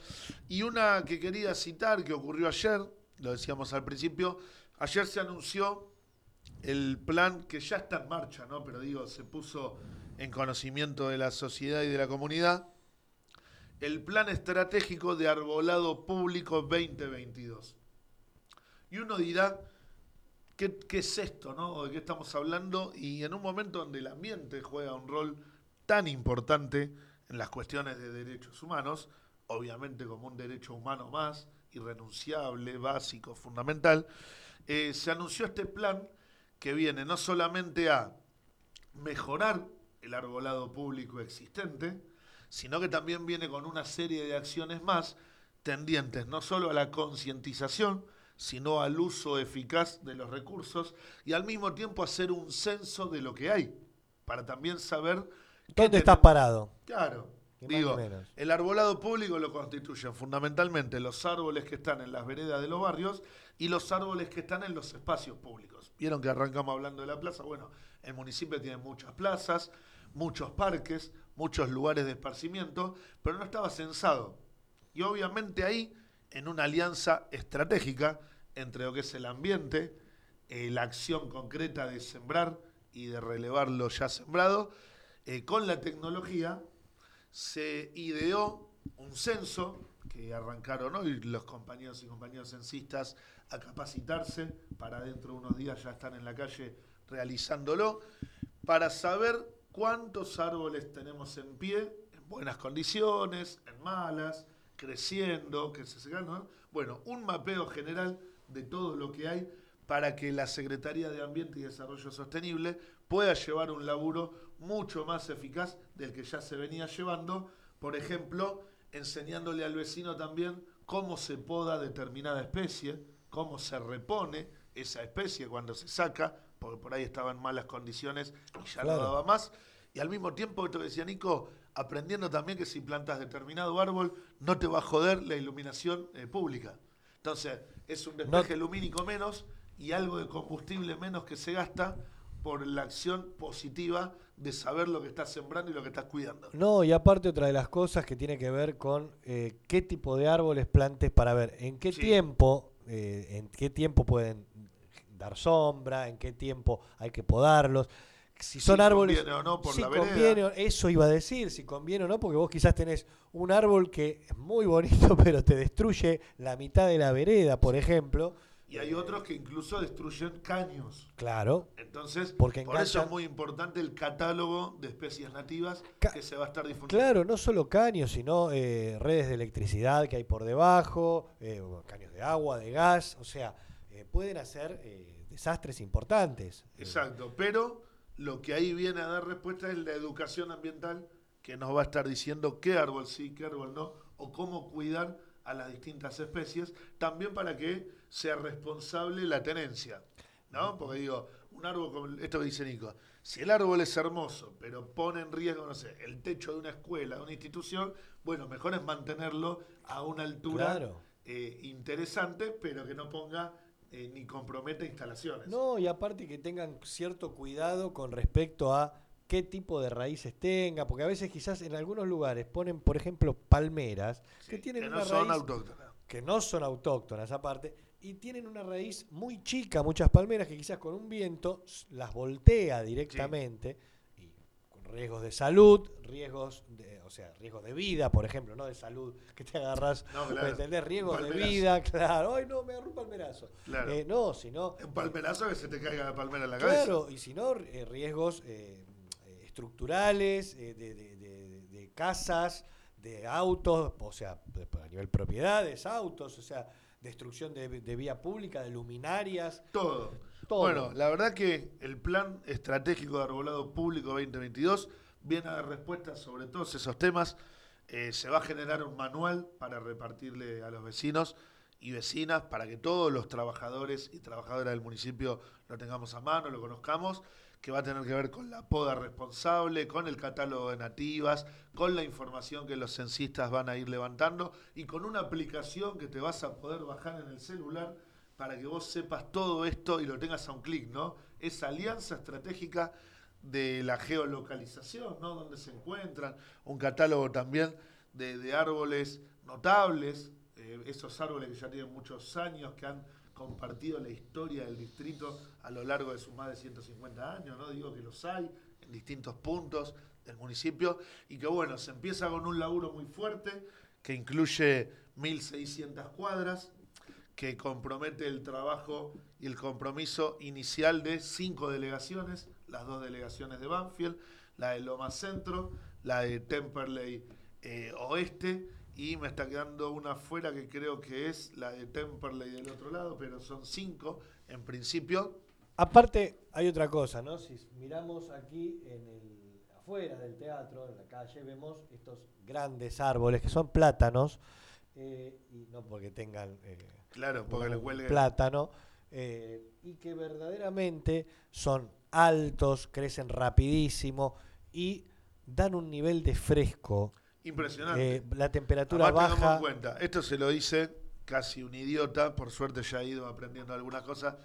Speaker 2: Y una que quería citar, que ocurrió ayer, lo decíamos al principio, ayer se anunció el plan que ya está en marcha, ¿no? Pero digo, se puso en conocimiento de la sociedad y de la comunidad, el plan estratégico de arbolado público 2022. Y uno dirá, ¿qué, qué es esto, no? ¿O ¿De qué estamos hablando? Y en un momento donde el ambiente juega un rol tan importante en las cuestiones de derechos humanos, obviamente como un derecho humano más, irrenunciable, básico, fundamental, eh, se anunció este plan que viene no solamente a mejorar el arbolado público existente, sino que también viene con una serie de acciones más tendientes no solo a la concientización, sino al uso eficaz de los recursos y al mismo tiempo hacer un censo de lo que hay, para también saber... qué
Speaker 3: ¿Dónde estás parado?
Speaker 2: Claro. Digo, el arbolado público lo constituyen fundamentalmente los árboles que están en las veredas de los barrios y los árboles que están en los espacios públicos. Vieron que arrancamos hablando de la plaza. Bueno, el municipio tiene muchas plazas, muchos parques, muchos lugares de esparcimiento, pero no estaba censado. Y obviamente ahí, en una alianza estratégica entre lo que es el ambiente, eh, la acción concreta de sembrar y de relevar lo ya sembrado, eh, con la tecnología, se ideó un censo que arrancaron hoy los compañeros y compañeras censistas a capacitarse. Para dentro de unos días ya están en la calle realizándolo. Para saber cuántos árboles tenemos en pie en buenas condiciones, en malas, creciendo, que se ¿no? Bueno, un mapeo general de todo lo que hay para que la Secretaría de Ambiente y Desarrollo Sostenible pueda llevar un laburo mucho más eficaz del que ya se venía llevando, por ejemplo, enseñándole al vecino también cómo se poda determinada especie, cómo se repone esa especie cuando se saca, porque por ahí estaba en malas condiciones y ya
Speaker 3: Claro.
Speaker 2: no daba más. Y al mismo tiempo, esto decía Nico, aprendiendo también que si plantas determinado árbol, no te va a joder la iluminación eh, pública. Entonces, es un despeje lumínico menos y algo de combustible menos que se gasta por la acción positiva de saber lo que estás sembrando y lo que estás cuidando.
Speaker 3: No, y aparte otra de las cosas que tiene que ver con eh, qué tipo de árboles plantes para ver en qué
Speaker 2: Sí.
Speaker 3: tiempo, eh, en qué tiempo pueden dar sombra, en qué tiempo hay que podarlos. Si son
Speaker 2: Si
Speaker 3: árboles,
Speaker 2: conviene o no por
Speaker 3: si
Speaker 2: la
Speaker 3: conviene, eso iba a decir, si conviene o no, porque vos quizás tenés un árbol que es muy bonito, [LAUGHS] pero te destruye la mitad de la vereda, por ejemplo.
Speaker 2: Y hay otros que incluso destruyen caños.
Speaker 3: Claro,
Speaker 2: Entonces,
Speaker 3: Porque
Speaker 2: por eso es muy importante el catálogo de especies nativas
Speaker 3: Ca-
Speaker 2: que se va a estar difundiendo.
Speaker 3: Claro, no solo caños, sino eh, redes de electricidad que hay por debajo, eh, caños de agua, de gas, o sea, eh, pueden hacer desastres importantes.
Speaker 2: Exacto, pero lo que ahí viene a dar respuesta es la educación ambiental que nos va a estar diciendo qué árbol sí, qué árbol no, o cómo cuidar a las distintas especies, también para que sea responsable la tenencia, ¿no? Porque digo, un árbol, como esto que dice Nico, si el árbol es hermoso, pero pone en riesgo, no sé, el techo de una escuela, de una institución, bueno, mejor es mantenerlo a una altura
Speaker 3: Claro.
Speaker 2: eh, interesante, pero que no ponga eh, ni comprometa instalaciones.
Speaker 3: No, y aparte que tengan cierto cuidado con respecto a qué tipo de raíces tenga, porque a veces quizás en algunos lugares ponen, por ejemplo, palmeras que tienen
Speaker 2: que
Speaker 3: una
Speaker 2: no son
Speaker 3: raíz
Speaker 2: autóctonas.
Speaker 3: que no son autóctonas aparte, y tienen una raíz muy chica, muchas palmeras que quizás con un viento las voltea directamente, riesgos de salud, riesgos de, o sea, riesgos de vida, por ejemplo, no de salud, que te agarras,
Speaker 2: No,
Speaker 3: ¿me
Speaker 2: claro.
Speaker 3: entendés? Riesgos de vida, claro, ay no, me agarró un palmerazo.
Speaker 2: Claro.
Speaker 3: Eh, no, sino
Speaker 2: Un palmerazo que se te caiga la palmera en la cabeza.
Speaker 3: Claro, y si no, eh, riesgos eh, estructurales, eh, de, de- de- de casas, de autos, o sea, a nivel propiedades, autos, o sea, destrucción de, de vía pública, de luminarias.
Speaker 2: Todo. Bueno, la verdad que el Plan Estratégico de Arbolado Público 2022 viene a dar respuestas sobre todos esos temas. Eh, se va a generar un manual para repartirle a los vecinos y vecinas para que todos los trabajadores y trabajadoras del municipio lo tengamos a mano, lo conozcamos, que va a tener que ver con la poda responsable, con el catálogo de nativas, con la información que los censistas van a ir levantando y con una aplicación que te vas a poder bajar en el celular para que vos sepas todo esto y lo tengas a un clic, ¿no? Esa alianza estratégica de la geolocalización, ¿no? Donde se encuentran, un catálogo también de, árboles notables, eh, esos árboles que ya tienen muchos años, que han compartido la historia del distrito a lo largo de sus más de 150 años, ¿no? Digo que los hay en distintos puntos del municipio y que bueno, se empieza con un laburo muy fuerte que incluye 1.600 cuadras, que compromete el trabajo y el compromiso inicial de cinco delegaciones, las dos delegaciones de Banfield, la de Loma Centro, la de Temperley eh, Oeste, y me está quedando una fuera que creo que es la de Temperley del otro lado, pero son cinco en principio.
Speaker 3: Aparte, hay otra cosa, ¿no? Si miramos aquí en el, afuera del teatro, en la calle, vemos estos grandes árboles que son plátanos, eh, y no porque tengan... eh,
Speaker 2: Claro, porque le
Speaker 3: un
Speaker 2: cuelgue.
Speaker 3: plátano eh, y que verdaderamente son altos, crecen rapidísimo y dan un nivel de fresco.
Speaker 2: Impresionante.
Speaker 3: Eh, la temperatura
Speaker 2: Además, tengamos
Speaker 3: baja.
Speaker 2: en cuenta, esto se lo dice casi un idiota, por suerte ya ha ido aprendiendo algunas cosas.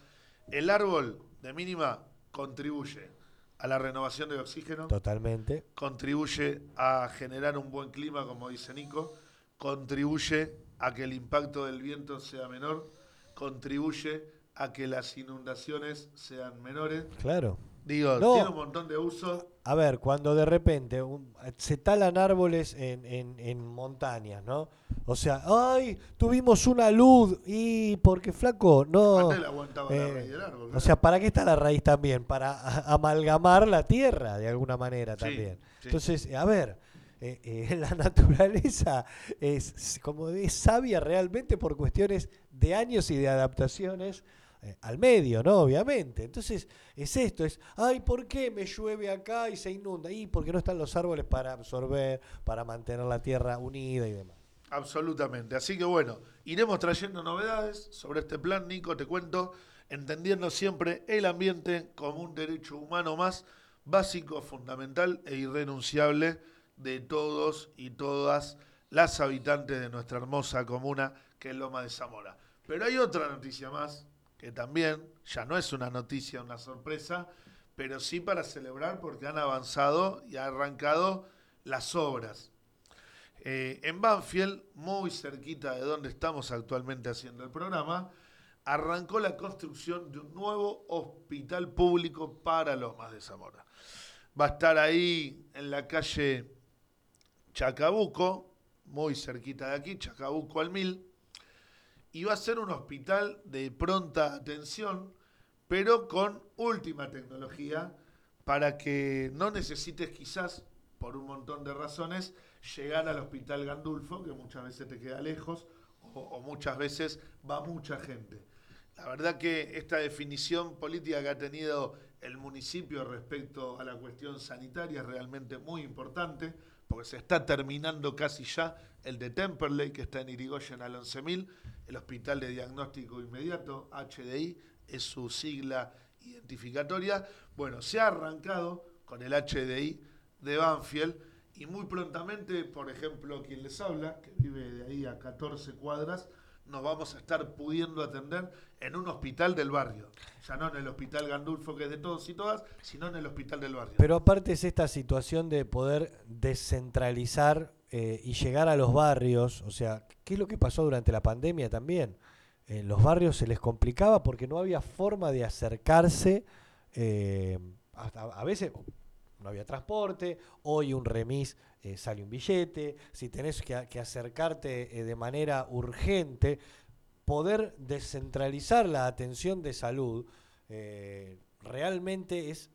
Speaker 2: El árbol, de mínima, contribuye a la renovación del oxígeno,
Speaker 3: Totalmente.
Speaker 2: contribuye a generar un buen clima, como dice Nico, contribuye a que el impacto del viento sea menor, contribuye a que las inundaciones sean menores.
Speaker 3: Claro.
Speaker 2: Digo,
Speaker 3: No.
Speaker 2: tiene un montón de usos.
Speaker 3: A ver, cuando de repente un- se talan árboles en, en- en montañas, ¿no? O sea, ¡ay! Tuvimos una luz y porque flaco, no.
Speaker 2: Aguantaba la
Speaker 3: eh,
Speaker 2: raíz del árbol.
Speaker 3: O sea, ¿para qué está la raíz también? Para a- amalgamar la tierra de alguna manera
Speaker 2: Sí,
Speaker 3: también.
Speaker 2: sí.
Speaker 3: Entonces, a ver, eh, eh, [LAUGHS] la naturaleza es como es sabia realmente por cuestiones de años y de adaptaciones eh, al medio, ¿no? Obviamente. Entonces, es esto, es, ay, ¿por qué me llueve acá y se inunda? Y porque no están los árboles para absorber, para mantener la tierra unida y demás.
Speaker 2: Absolutamente. Así que bueno, iremos trayendo novedades sobre este plan, Nico, te cuento, entendiendo siempre el ambiente como un derecho humano más básico, fundamental e irrenunciable de todos y todas las habitantes de nuestra hermosa comuna que es Loma de Zamora. Pero hay otra noticia más que también ya no es una noticia, una sorpresa, pero sí para celebrar porque han avanzado y han arrancado las obras. Eh, en Banfield, muy cerquita de donde estamos actualmente haciendo el programa, arrancó la construcción de un nuevo hospital público para Lomas de Zamora. Va a estar ahí en la calle Chacabuco, muy cerquita de aquí, Chacabuco al Mil, y va a ser un hospital de pronta atención, pero con última tecnología, para que no necesites quizás, por un montón de razones, llegar al hospital Gandulfo, que muchas veces te queda lejos, o, muchas veces va mucha gente. La verdad que esta definición política que ha tenido el municipio respecto a la cuestión sanitaria es realmente muy importante, porque se está terminando casi ya el de Temperley, que está en Irigoyen al 11.000, el Hospital de Diagnóstico Inmediato, HDI, es su sigla identificatoria. Bueno, se ha arrancado con el HDI de Banfield y muy prontamente, por ejemplo, quien les habla, que vive de ahí a 14 cuadras, nos vamos a estar pudiendo atender en un hospital del barrio. Ya no en el hospital Gandulfo, que es de todos y todas, sino en el hospital del barrio.
Speaker 3: Pero aparte es esta situación de poder descentralizar eh, y llegar a los barrios, o sea, ¿qué es lo que pasó durante la pandemia también? En los barrios se les complicaba porque no había forma de acercarse, eh, a veces no había transporte, hoy un remis eh, sale un billete, si tenés que, acercarte de manera urgente, poder descentralizar la atención de salud realmente es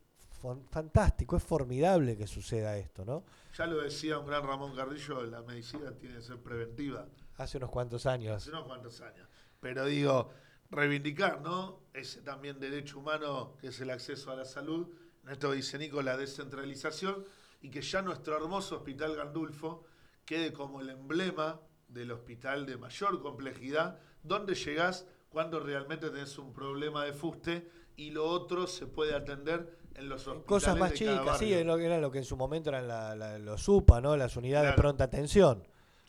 Speaker 3: fantástico, es formidable que suceda esto, ¿no?
Speaker 2: Ya lo decía un gran Ramón Carrillo, la medicina tiene que ser preventiva.
Speaker 3: Hace unos cuantos años.
Speaker 2: Hace unos cuantos años. Pero digo, reivindicar, ¿no? Ese también derecho humano que es el acceso a la salud. Esto dice Nico, la descentralización y que ya nuestro hermoso Hospital Gandulfo quede como el emblema del hospital de mayor complejidad, donde llegás cuando realmente tenés un problema de fuste y lo otro se puede atender en los hospitales
Speaker 3: Cosas más chicas, sí, era lo que en su momento eran los UPA, ¿no? las unidades de pronta atención.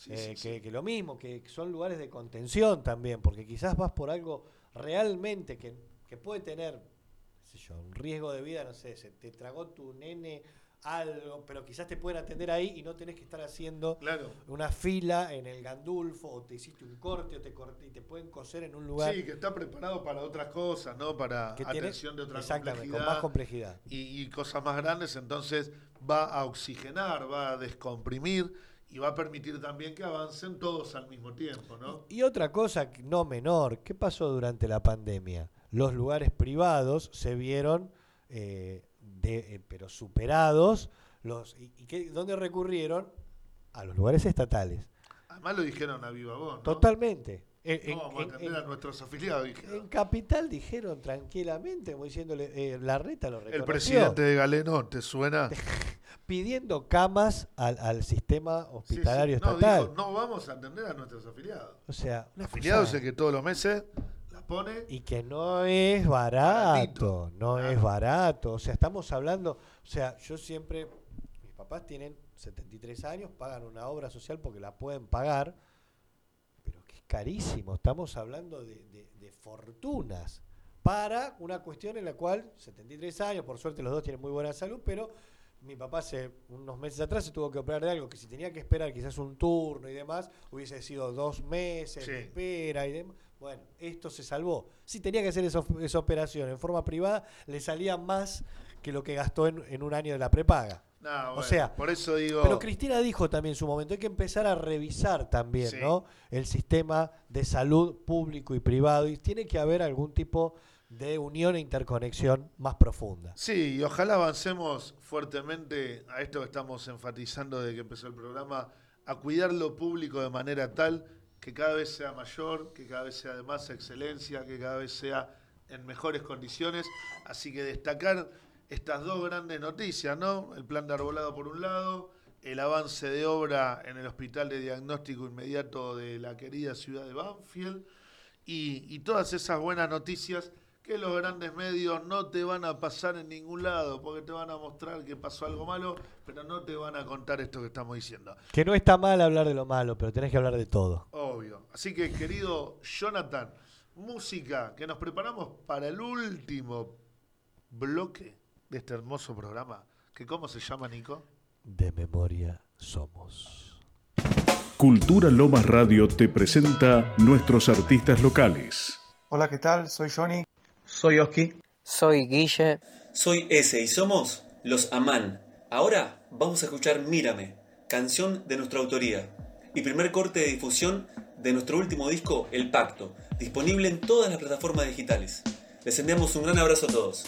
Speaker 3: Eh, que, lo mismo, que son lugares de contención también, porque quizás vas por algo realmente que, que puede tener, sé yo, un riesgo de vida, no sé, se te tragó tu nene algo, pero quizás te pueden atender ahí y no tenés que estar haciendo una fila en el Gandulfo o te hiciste un corte o te y te pueden coser en un lugar.
Speaker 2: Sí, que está preparado para otras cosas, ¿no? Para atención de otra
Speaker 3: complejidad. Con más complejidad.
Speaker 2: Y, cosas más grandes, entonces va a oxigenar, va a descomprimir y va a permitir también que avancen todos al mismo tiempo, ¿no?
Speaker 3: Y, otra cosa no menor, ¿qué pasó durante la pandemia? Los lugares privados se vieron eh, de, eh, pero superados, los, y, y ¿dónde recurrieron? A los lugares estatales.
Speaker 2: Además lo dijeron a viva voz.
Speaker 3: Totalmente.
Speaker 2: En, vamos a atender a nuestros afiliados.
Speaker 3: En Capital dijeron tranquilamente, como diciéndole, eh, la reta lo reconoció.
Speaker 2: El presidente de Galeno, ¿te suena? [LAUGHS]
Speaker 3: Pidiendo camas al, al sistema hospitalario estatal.
Speaker 2: No, vamos a atender a nuestros afiliados.
Speaker 3: O sea,
Speaker 2: afiliados es que todos los meses
Speaker 3: y que no es barato, no es barato. O sea, estamos hablando, o sea, yo siempre, mis papás tienen 73 años, pagan una obra social porque la pueden pagar, pero que es carísimo. Estamos hablando de, fortunas para una cuestión en la cual 73 años, por suerte los dos tienen muy buena salud, pero mi papá hace unos meses atrás se tuvo que operar de algo que si tenía que esperar quizás un turno y demás, hubiese sido dos meses de espera y demás. Bueno, esto se salvó. Si tenía que hacer esa, operación en forma privada, le salía más que lo que gastó en, un año de la prepaga.
Speaker 2: Nah,
Speaker 3: O
Speaker 2: bueno,
Speaker 3: sea,
Speaker 2: por eso digo.
Speaker 3: Pero Cristina dijo también en su momento, hay que empezar a revisar también
Speaker 2: Sí.
Speaker 3: ¿no? el sistema de salud público y privado y tiene que haber algún tipo de unión e interconexión más profunda.
Speaker 2: Sí, y ojalá avancemos fuertemente a esto que estamos enfatizando desde que empezó el programa, a cuidar lo público de manera tal que cada vez sea mayor, que cada vez sea de más excelencia, que cada vez sea en mejores condiciones. Así que destacar estas dos grandes noticias, ¿no? El plan de arbolado por un lado, el avance de obra en el Hospital de Diagnóstico Inmediato de la querida ciudad de Banfield y, y todas esas buenas noticias que los grandes medios no te van a pasar en ningún lado, porque te van a mostrar que pasó algo malo, pero no te van a contar esto que estamos diciendo.
Speaker 3: Que no está mal hablar de lo malo, pero tenés que hablar de todo.
Speaker 2: Obvio. Así que, querido Jonathan, música que nos preparamos para el último bloque de este hermoso programa. que ¿Cómo se llama, Nico?
Speaker 3: De memoria somos.
Speaker 4: Cultura Lomas Radio te presenta nuestros artistas locales.
Speaker 6: Hola, ¿qué tal? Soy Johnny.
Speaker 7: Soy Oski.
Speaker 8: Soy Guille.
Speaker 9: Soy ese y somos los Amán. Ahora vamos a escuchar Mírame, canción de nuestra autoría y primer corte de difusión de nuestro último disco, El Pacto, disponible en todas las plataformas digitales. Les enviamos un gran abrazo a todos.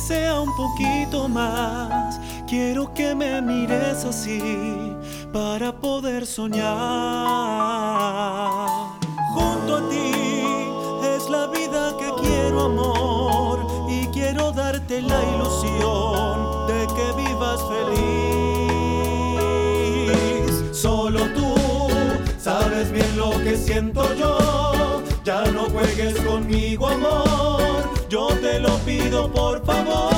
Speaker 1: Sea un poquito más. Quiero que me mires así para poder soñar. Junto a ti es la vida que quiero, amor. Y quiero darte la ilusión de que vivas feliz. Solo tú sabes bien lo que siento yo. Ya no juegues conmigo, amor. Yo te lo pido, por favor.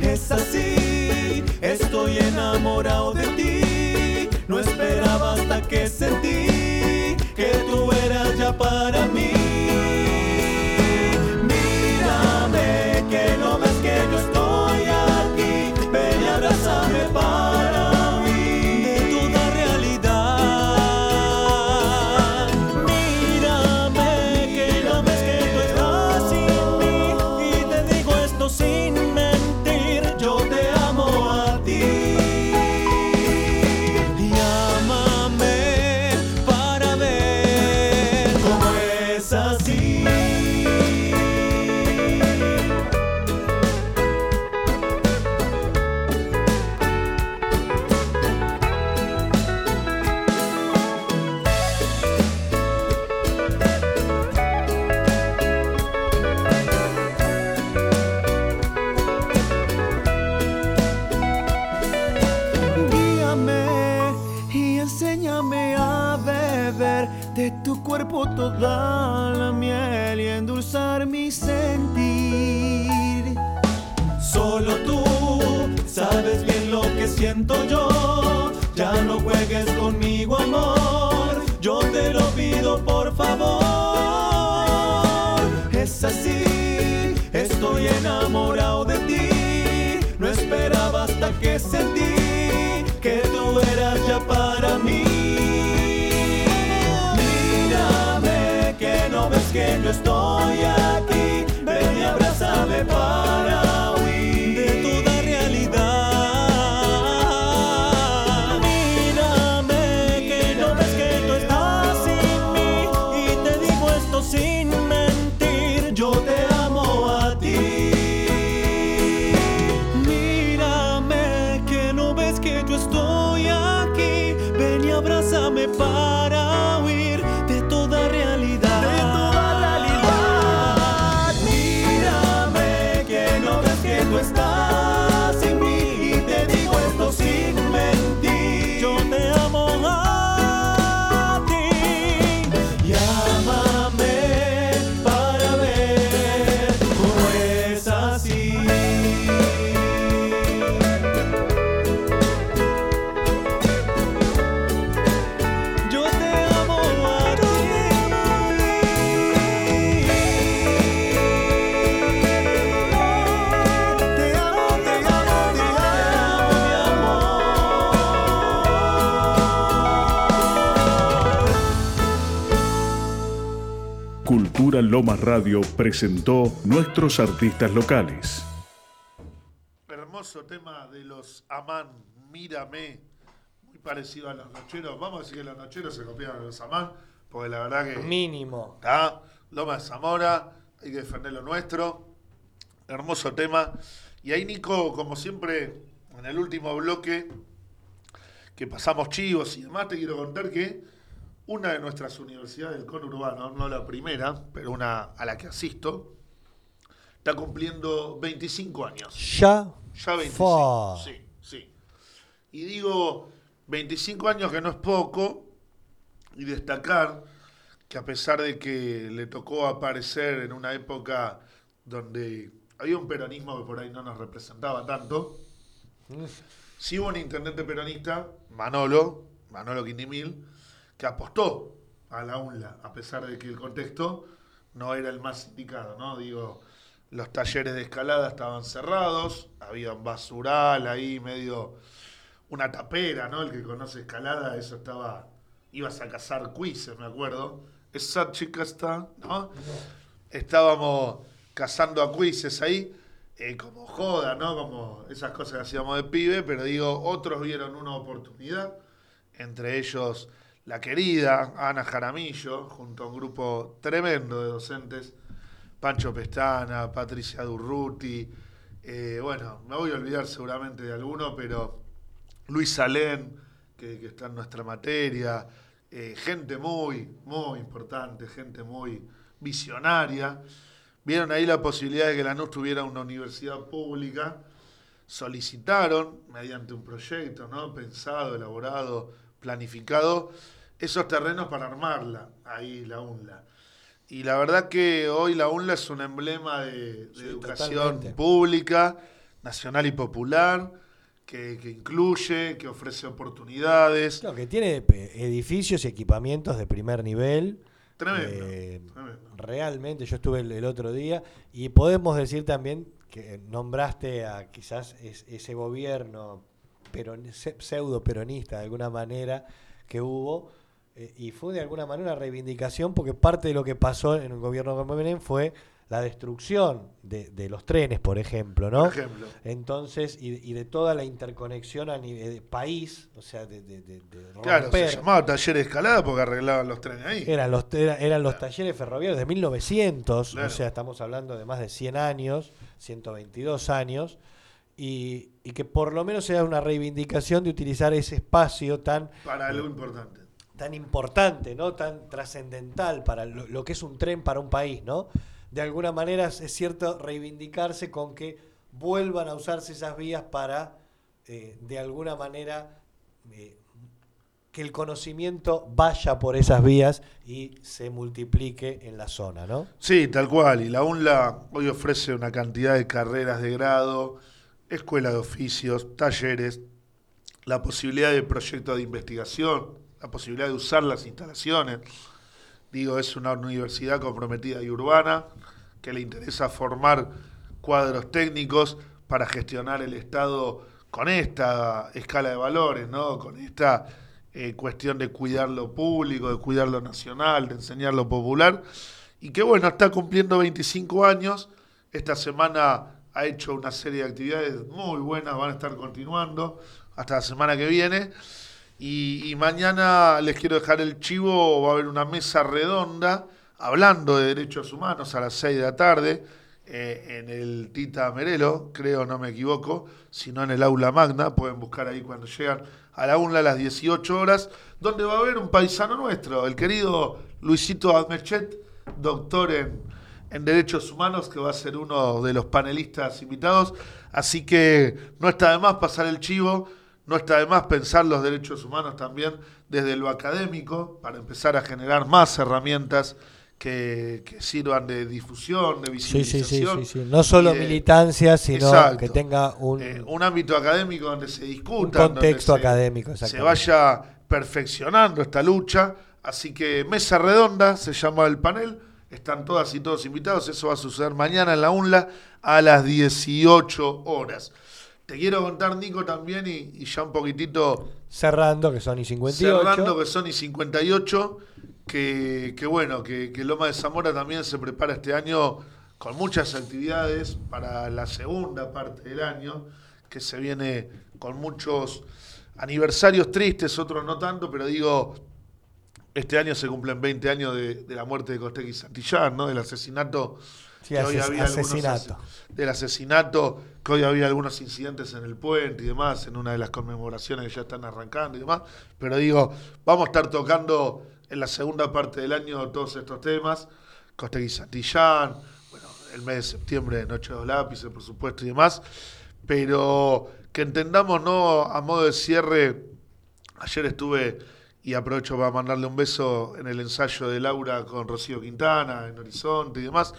Speaker 1: Es así, estoy enamorado de ti. No esperaba hasta que sentí que tú eras ya para mí. Cuerpo toda la miel y endulzar mi sentir. Solo tú sabes bien lo que siento yo. Ya no juegues conmigo, amor. Yo te lo pido, por favor. Es así, estoy enamorado de ti. No esperaba hasta que sentí que yo estoy aquí. Ven y abrázame para
Speaker 4: Lomas Radio presentó nuestros artistas locales.
Speaker 2: Hermoso tema de los Amán, Mírame, muy parecido a los Nocheros. Vamos a decir que los Nocheros se copiaron de los Amán, porque la verdad que
Speaker 3: Mínimo.
Speaker 2: está Loma de Zamora, hay que defender lo nuestro. Hermoso tema. Y ahí Nico, como siempre, en el último bloque, que pasamos chivos y demás, te quiero contar que una de nuestras universidades del conurbano, no la primera, pero una a la que asisto, está cumpliendo 25 años.
Speaker 3: Ya.
Speaker 2: Ya 25.
Speaker 3: Fa.
Speaker 2: Sí, sí. Y digo, 25 años que no es poco, y destacar que a pesar de que le tocó aparecer en una época donde había un peronismo que por ahí no nos representaba tanto, sí hubo un intendente peronista, Manolo, Manolo Quindimil, que apostó a la UNLA, a pesar de que el contexto no era el más indicado, ¿no? Digo, los talleres de escalada estaban cerrados, había un basural ahí medio una tapera, ¿no? El que conoce escalada, eso estaba ibas a cazar quizzes, me acuerdo. Esa chica está, ¿no? Estábamos cazando a quizzes ahí, eh, como joda, ¿no? Como esas cosas que hacíamos de pibe, pero digo, otros vieron una oportunidad, entre ellos la querida Ana Jaramillo, junto a un grupo tremendo de docentes, Pancho Pestana, Patricia Durruti, eh, bueno, me voy a olvidar seguramente de alguno, pero Luis Salén, que, está en nuestra materia, eh, gente muy, muy importante, gente muy visionaria. Vieron ahí la posibilidad de que Lanús tuviera una universidad pública, solicitaron, mediante un proyecto ¿no? pensado, elaborado, planificado, esos terrenos para armarla, ahí la UNLA. Y la verdad que hoy la UNLA es un emblema de, de
Speaker 3: Sí,
Speaker 2: educación
Speaker 3: totalmente.
Speaker 2: pública, nacional y popular, que, que incluye, que ofrece oportunidades.
Speaker 3: No, que tiene eh, edificios y equipamientos de primer nivel.
Speaker 2: Tremendo,
Speaker 3: Eh,
Speaker 2: tremendo.
Speaker 3: Realmente, yo estuve el, el otro día y podemos decir también que nombraste a quizás es- ese gobierno peron- se- pseudo peronista de alguna manera que hubo eh, y fue de alguna manera una reivindicación porque parte de lo que pasó en el gobierno de Menem fue la destrucción de, de los trenes, por ejemplo, ¿no?
Speaker 2: Por ejemplo.
Speaker 3: Entonces, y, y de toda la interconexión a nivel de país, o sea, de, de, de-
Speaker 2: Claro, se llamaba taller de escalada porque arreglaban los trenes ahí.
Speaker 3: Eran los, era- eran los talleres ferroviarios de 1900,
Speaker 2: Claro.
Speaker 3: o sea, estamos hablando de más de 100 años, 122 años, y, y que por lo menos sea una reivindicación de utilizar ese espacio tan,
Speaker 2: Para algo importante.
Speaker 3: Tan importante, ¿no? tan trascendental para lo, que es un tren para un país, ¿no? De alguna manera es es cierto reivindicarse con que vuelvan a usarse esas vías para, eh, de alguna manera, eh, que el conocimiento vaya por esas vías y se multiplique en la zona, ¿no?
Speaker 2: Sí, tal cual. Y la UNLA hoy ofrece una cantidad de carreras de grado, escuela de oficios, talleres, la posibilidad de proyectos de investigación, la posibilidad de usar las instalaciones. Digo, es una universidad comprometida y urbana que le interesa formar cuadros técnicos para gestionar el Estado con esta escala de valores, ¿no? Con esta eh, cuestión de cuidar lo público, de cuidar lo nacional, de enseñar lo popular. Y que bueno, está cumpliendo 25 años. Esta semana ha hecho una serie de actividades muy buenas, van a estar continuando hasta la semana que viene. Y, mañana les quiero dejar el chivo, va a haber una mesa redonda hablando de derechos humanos a las 6 de la tarde eh, en el Tita Merelo, creo, no me equivoco, sino en el aula magna, pueden buscar ahí cuando llegan a la UNLA a las 18 horas, donde va a haber un paisano nuestro, el querido Luisito Admechet, doctor en Derechos Humanos, que va a ser uno de los panelistas invitados. Así que no está de más pasar el chivo. No está de más pensar los derechos humanos también desde lo académico para empezar a generar más herramientas que, que sirvan de difusión, de visibilización.
Speaker 3: sí, sí, sí. No solo militancia, sino
Speaker 2: Exacto.
Speaker 3: que tenga un,
Speaker 2: eh, un ámbito académico donde se discuta,
Speaker 3: un contexto
Speaker 2: donde se-
Speaker 3: académico.
Speaker 2: se
Speaker 3: exactamente.
Speaker 2: vaya perfeccionando esta lucha. Así que mesa redonda se llama el panel. Están todas y todos invitados. Eso va a suceder mañana en la UNLA a las 18 horas. Te quiero contar, Nico, también, y, y ya un poquitito
Speaker 3: Cerrando, que son y 58.
Speaker 2: cerrando, que son y 58, que, que bueno, que, que Loma de Zamora también se prepara este año con muchas actividades para la segunda parte del año, que se viene con muchos aniversarios tristes, otros no tanto, pero digo, este año se cumplen 20 años de, de la muerte de Costegui Santillán, ¿no? Del asesinato
Speaker 3: Sí, ases- asesinato.
Speaker 2: ase- del asesinato, que hoy había algunos incidentes en el puente y demás, en una de las conmemoraciones que ya están arrancando y demás. Pero digo, vamos a estar tocando en la segunda parte del año todos estos temas. Costegui Santillán, bueno, el mes de septiembre, Noche de los Lápices, por supuesto, y demás. Pero que entendamos, ¿no? A modo de cierre, ayer estuve, y aprovecho para mandarle un beso en el ensayo de Laura con Rocío Quintana, en Horizonte y demás,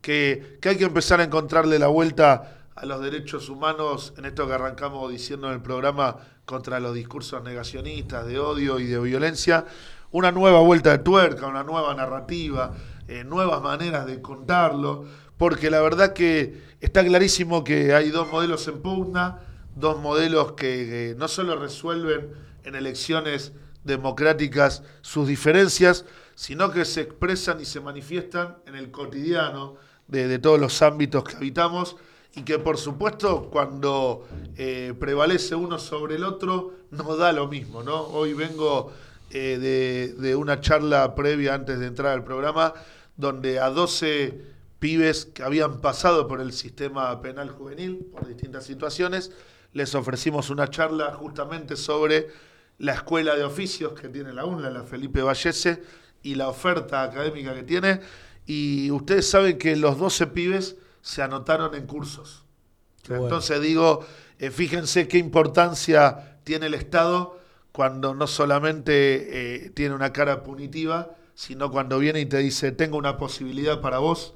Speaker 2: que, que hay que empezar a encontrarle la vuelta a los derechos humanos en esto que arrancamos diciendo en el programa contra los discursos negacionistas de odio y de violencia, una nueva vuelta de tuerca, una nueva narrativa, eh, nuevas maneras de contarlo, porque la verdad que está clarísimo que hay dos modelos en pugna, dos modelos que, que no solo resuelven en elecciones democráticas sus diferencias, sino que se expresan y se manifiestan en el cotidiano de todos los ámbitos que habitamos y que por supuesto cuando eh, prevalece uno sobre el otro nos da lo mismo, ¿no? Hoy vengo eh, de, de una charla previa antes de entrar al programa donde a 12 pibes que habían pasado por el sistema penal juvenil por distintas situaciones, les ofrecimos una charla justamente sobre la escuela de oficios que tiene la UNLA, la Felipe Vallese, y la oferta académica que tiene. Y ustedes saben que los 12 pibes se anotaron en cursos.
Speaker 3: Bueno.
Speaker 2: Entonces digo, eh, fíjense qué importancia tiene el Estado cuando no solamente eh, tiene una cara punitiva, sino cuando viene y te dice, tengo una posibilidad para vos,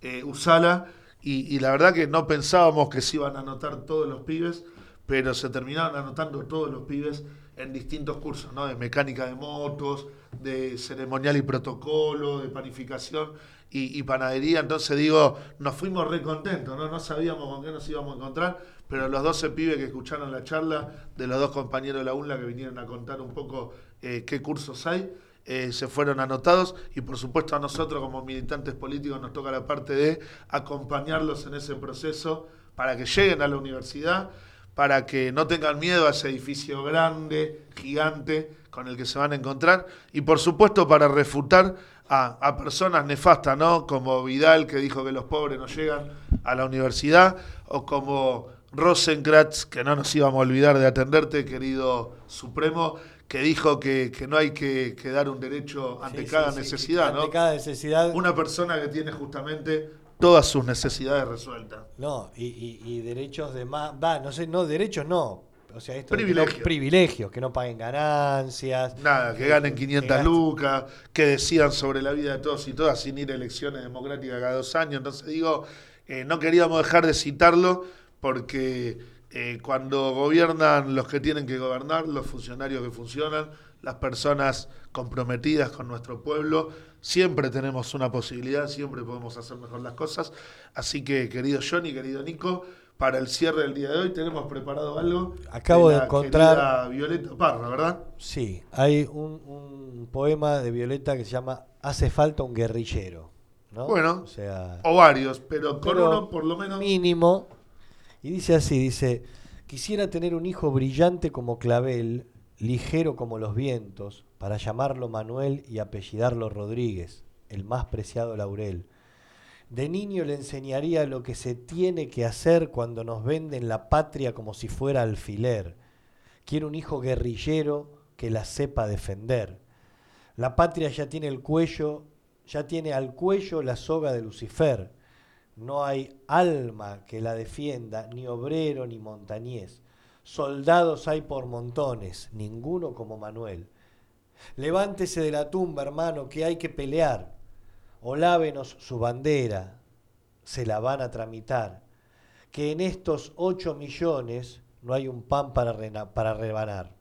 Speaker 2: eh, usala. Y, y la verdad que no pensábamos que se iban a anotar todos los pibes, pero se terminaron anotando todos los pibes en distintos cursos, ¿no? De mecánica de motos, de ceremonial y protocolo, de panificación y, panadería. Entonces digo, nos fuimos re contentos, ¿no? No sabíamos con qué nos íbamos a encontrar, pero los 12 pibes que escucharon la charla de los dos compañeros de la UNLA que vinieron a contar un poco eh, qué cursos hay, eh, se fueron anotados y por supuesto a nosotros como militantes políticos nos toca la parte de acompañarlos en ese proceso para que lleguen a la universidad, para que no tengan miedo a ese edificio grande, gigante, con el que se van a encontrar, y por supuesto para refutar a, a personas nefastas, ¿no? Como Vidal, que dijo que los pobres no llegan a la universidad, o como Rosenkratz, que no nos íbamos a olvidar de atenderte, querido Supremo, que dijo que, que no hay que, que dar un derecho ante
Speaker 3: Sí,
Speaker 2: cada
Speaker 3: sí, sí,
Speaker 2: necesidad,
Speaker 3: ante
Speaker 2: ¿no?
Speaker 3: cada necesidad.
Speaker 2: Una persona que tiene justamente todas sus necesidades resueltas.
Speaker 3: No, y, y- y derechos de más. Va, no sé, no, derechos no. O sea, esto de que
Speaker 2: Privilegios.
Speaker 3: no- privilegios, que no paguen ganancias.
Speaker 2: Nada, que ganen 500
Speaker 3: gasten-
Speaker 2: lucas, que decidan sobre la vida de todos y todas sin ir a elecciones democráticas cada dos años. Entonces digo, eh, no queríamos dejar de citarlo porque eh, cuando gobiernan los que tienen que gobernar, los funcionarios que funcionan, las personas comprometidas con nuestro pueblo, siempre tenemos una posibilidad, siempre podemos hacer mejor las cosas. Así que, querido Johnny, querido Nico, para el cierre del día de hoy tenemos preparado algo.
Speaker 3: Acabo de
Speaker 2: la
Speaker 3: encontrar-
Speaker 2: Violeta Parra, ¿verdad?
Speaker 3: Sí, hay un, un poema de Violeta que se llama Hace falta un guerrillero. ¿no?
Speaker 2: Bueno,
Speaker 3: o sea,
Speaker 2: O varios, pero con
Speaker 3: Pero
Speaker 2: uno por lo menos.
Speaker 3: mínimo. Y dice así, dice, quisiera tener un hijo brillante como clavel, ligero como los vientos, para llamarlo Manuel y apellidarlo Rodríguez, el más preciado laurel. De niño le enseñaría lo que se tiene que hacer cuando nos venden la patria como si fuera alfiler. Quiero un hijo guerrillero que la sepa defender. La patria ya tiene el cuello, ya tiene al cuello la soga de Lucifer. No hay alma que la defienda, ni obrero ni montañés. Soldados hay por montones, ninguno como Manuel. Levántese de la tumba, hermano, que hay que pelear. O lávenos su bandera, se la van a tramitar. Que en estos ocho millones no hay un pan para, para rebanar.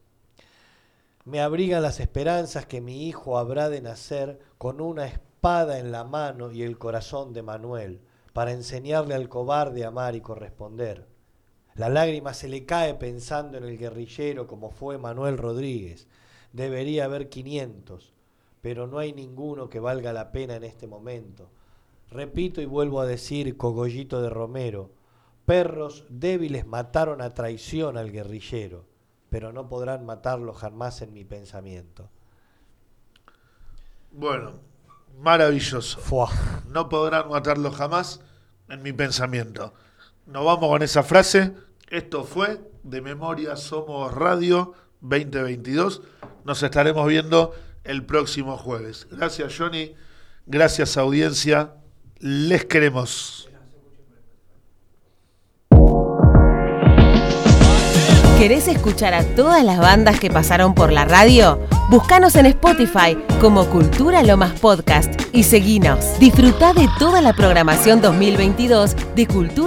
Speaker 3: Me abrigan las esperanzas que mi hijo habrá de nacer con una espada en la mano y el corazón de Manuel, para enseñarle al cobarde amar y corresponder. La lágrima se le cae pensando en el guerrillero como fue Manuel Rodríguez. Debería haber 500, pero no hay ninguno que valga la pena en este momento. Repito y vuelvo a decir, cogollito de Romero, perros débiles mataron a traición al guerrillero, pero no podrán matarlo jamás en mi pensamiento.
Speaker 2: Bueno, maravilloso. No podrán matarlo jamás en mi pensamiento. Nos vamos con esa frase. Esto fue De Memoria Somos Radio 2022. Nos estaremos viendo el próximo jueves. Gracias Johnny, gracias audiencia, les queremos.
Speaker 7: ¿Querés escuchar a todas las bandas que pasaron por la radio? Búscanos en Spotify como Cultura Lomas Podcast y seguinos. Disfruta de toda la programación 2022 de Cultura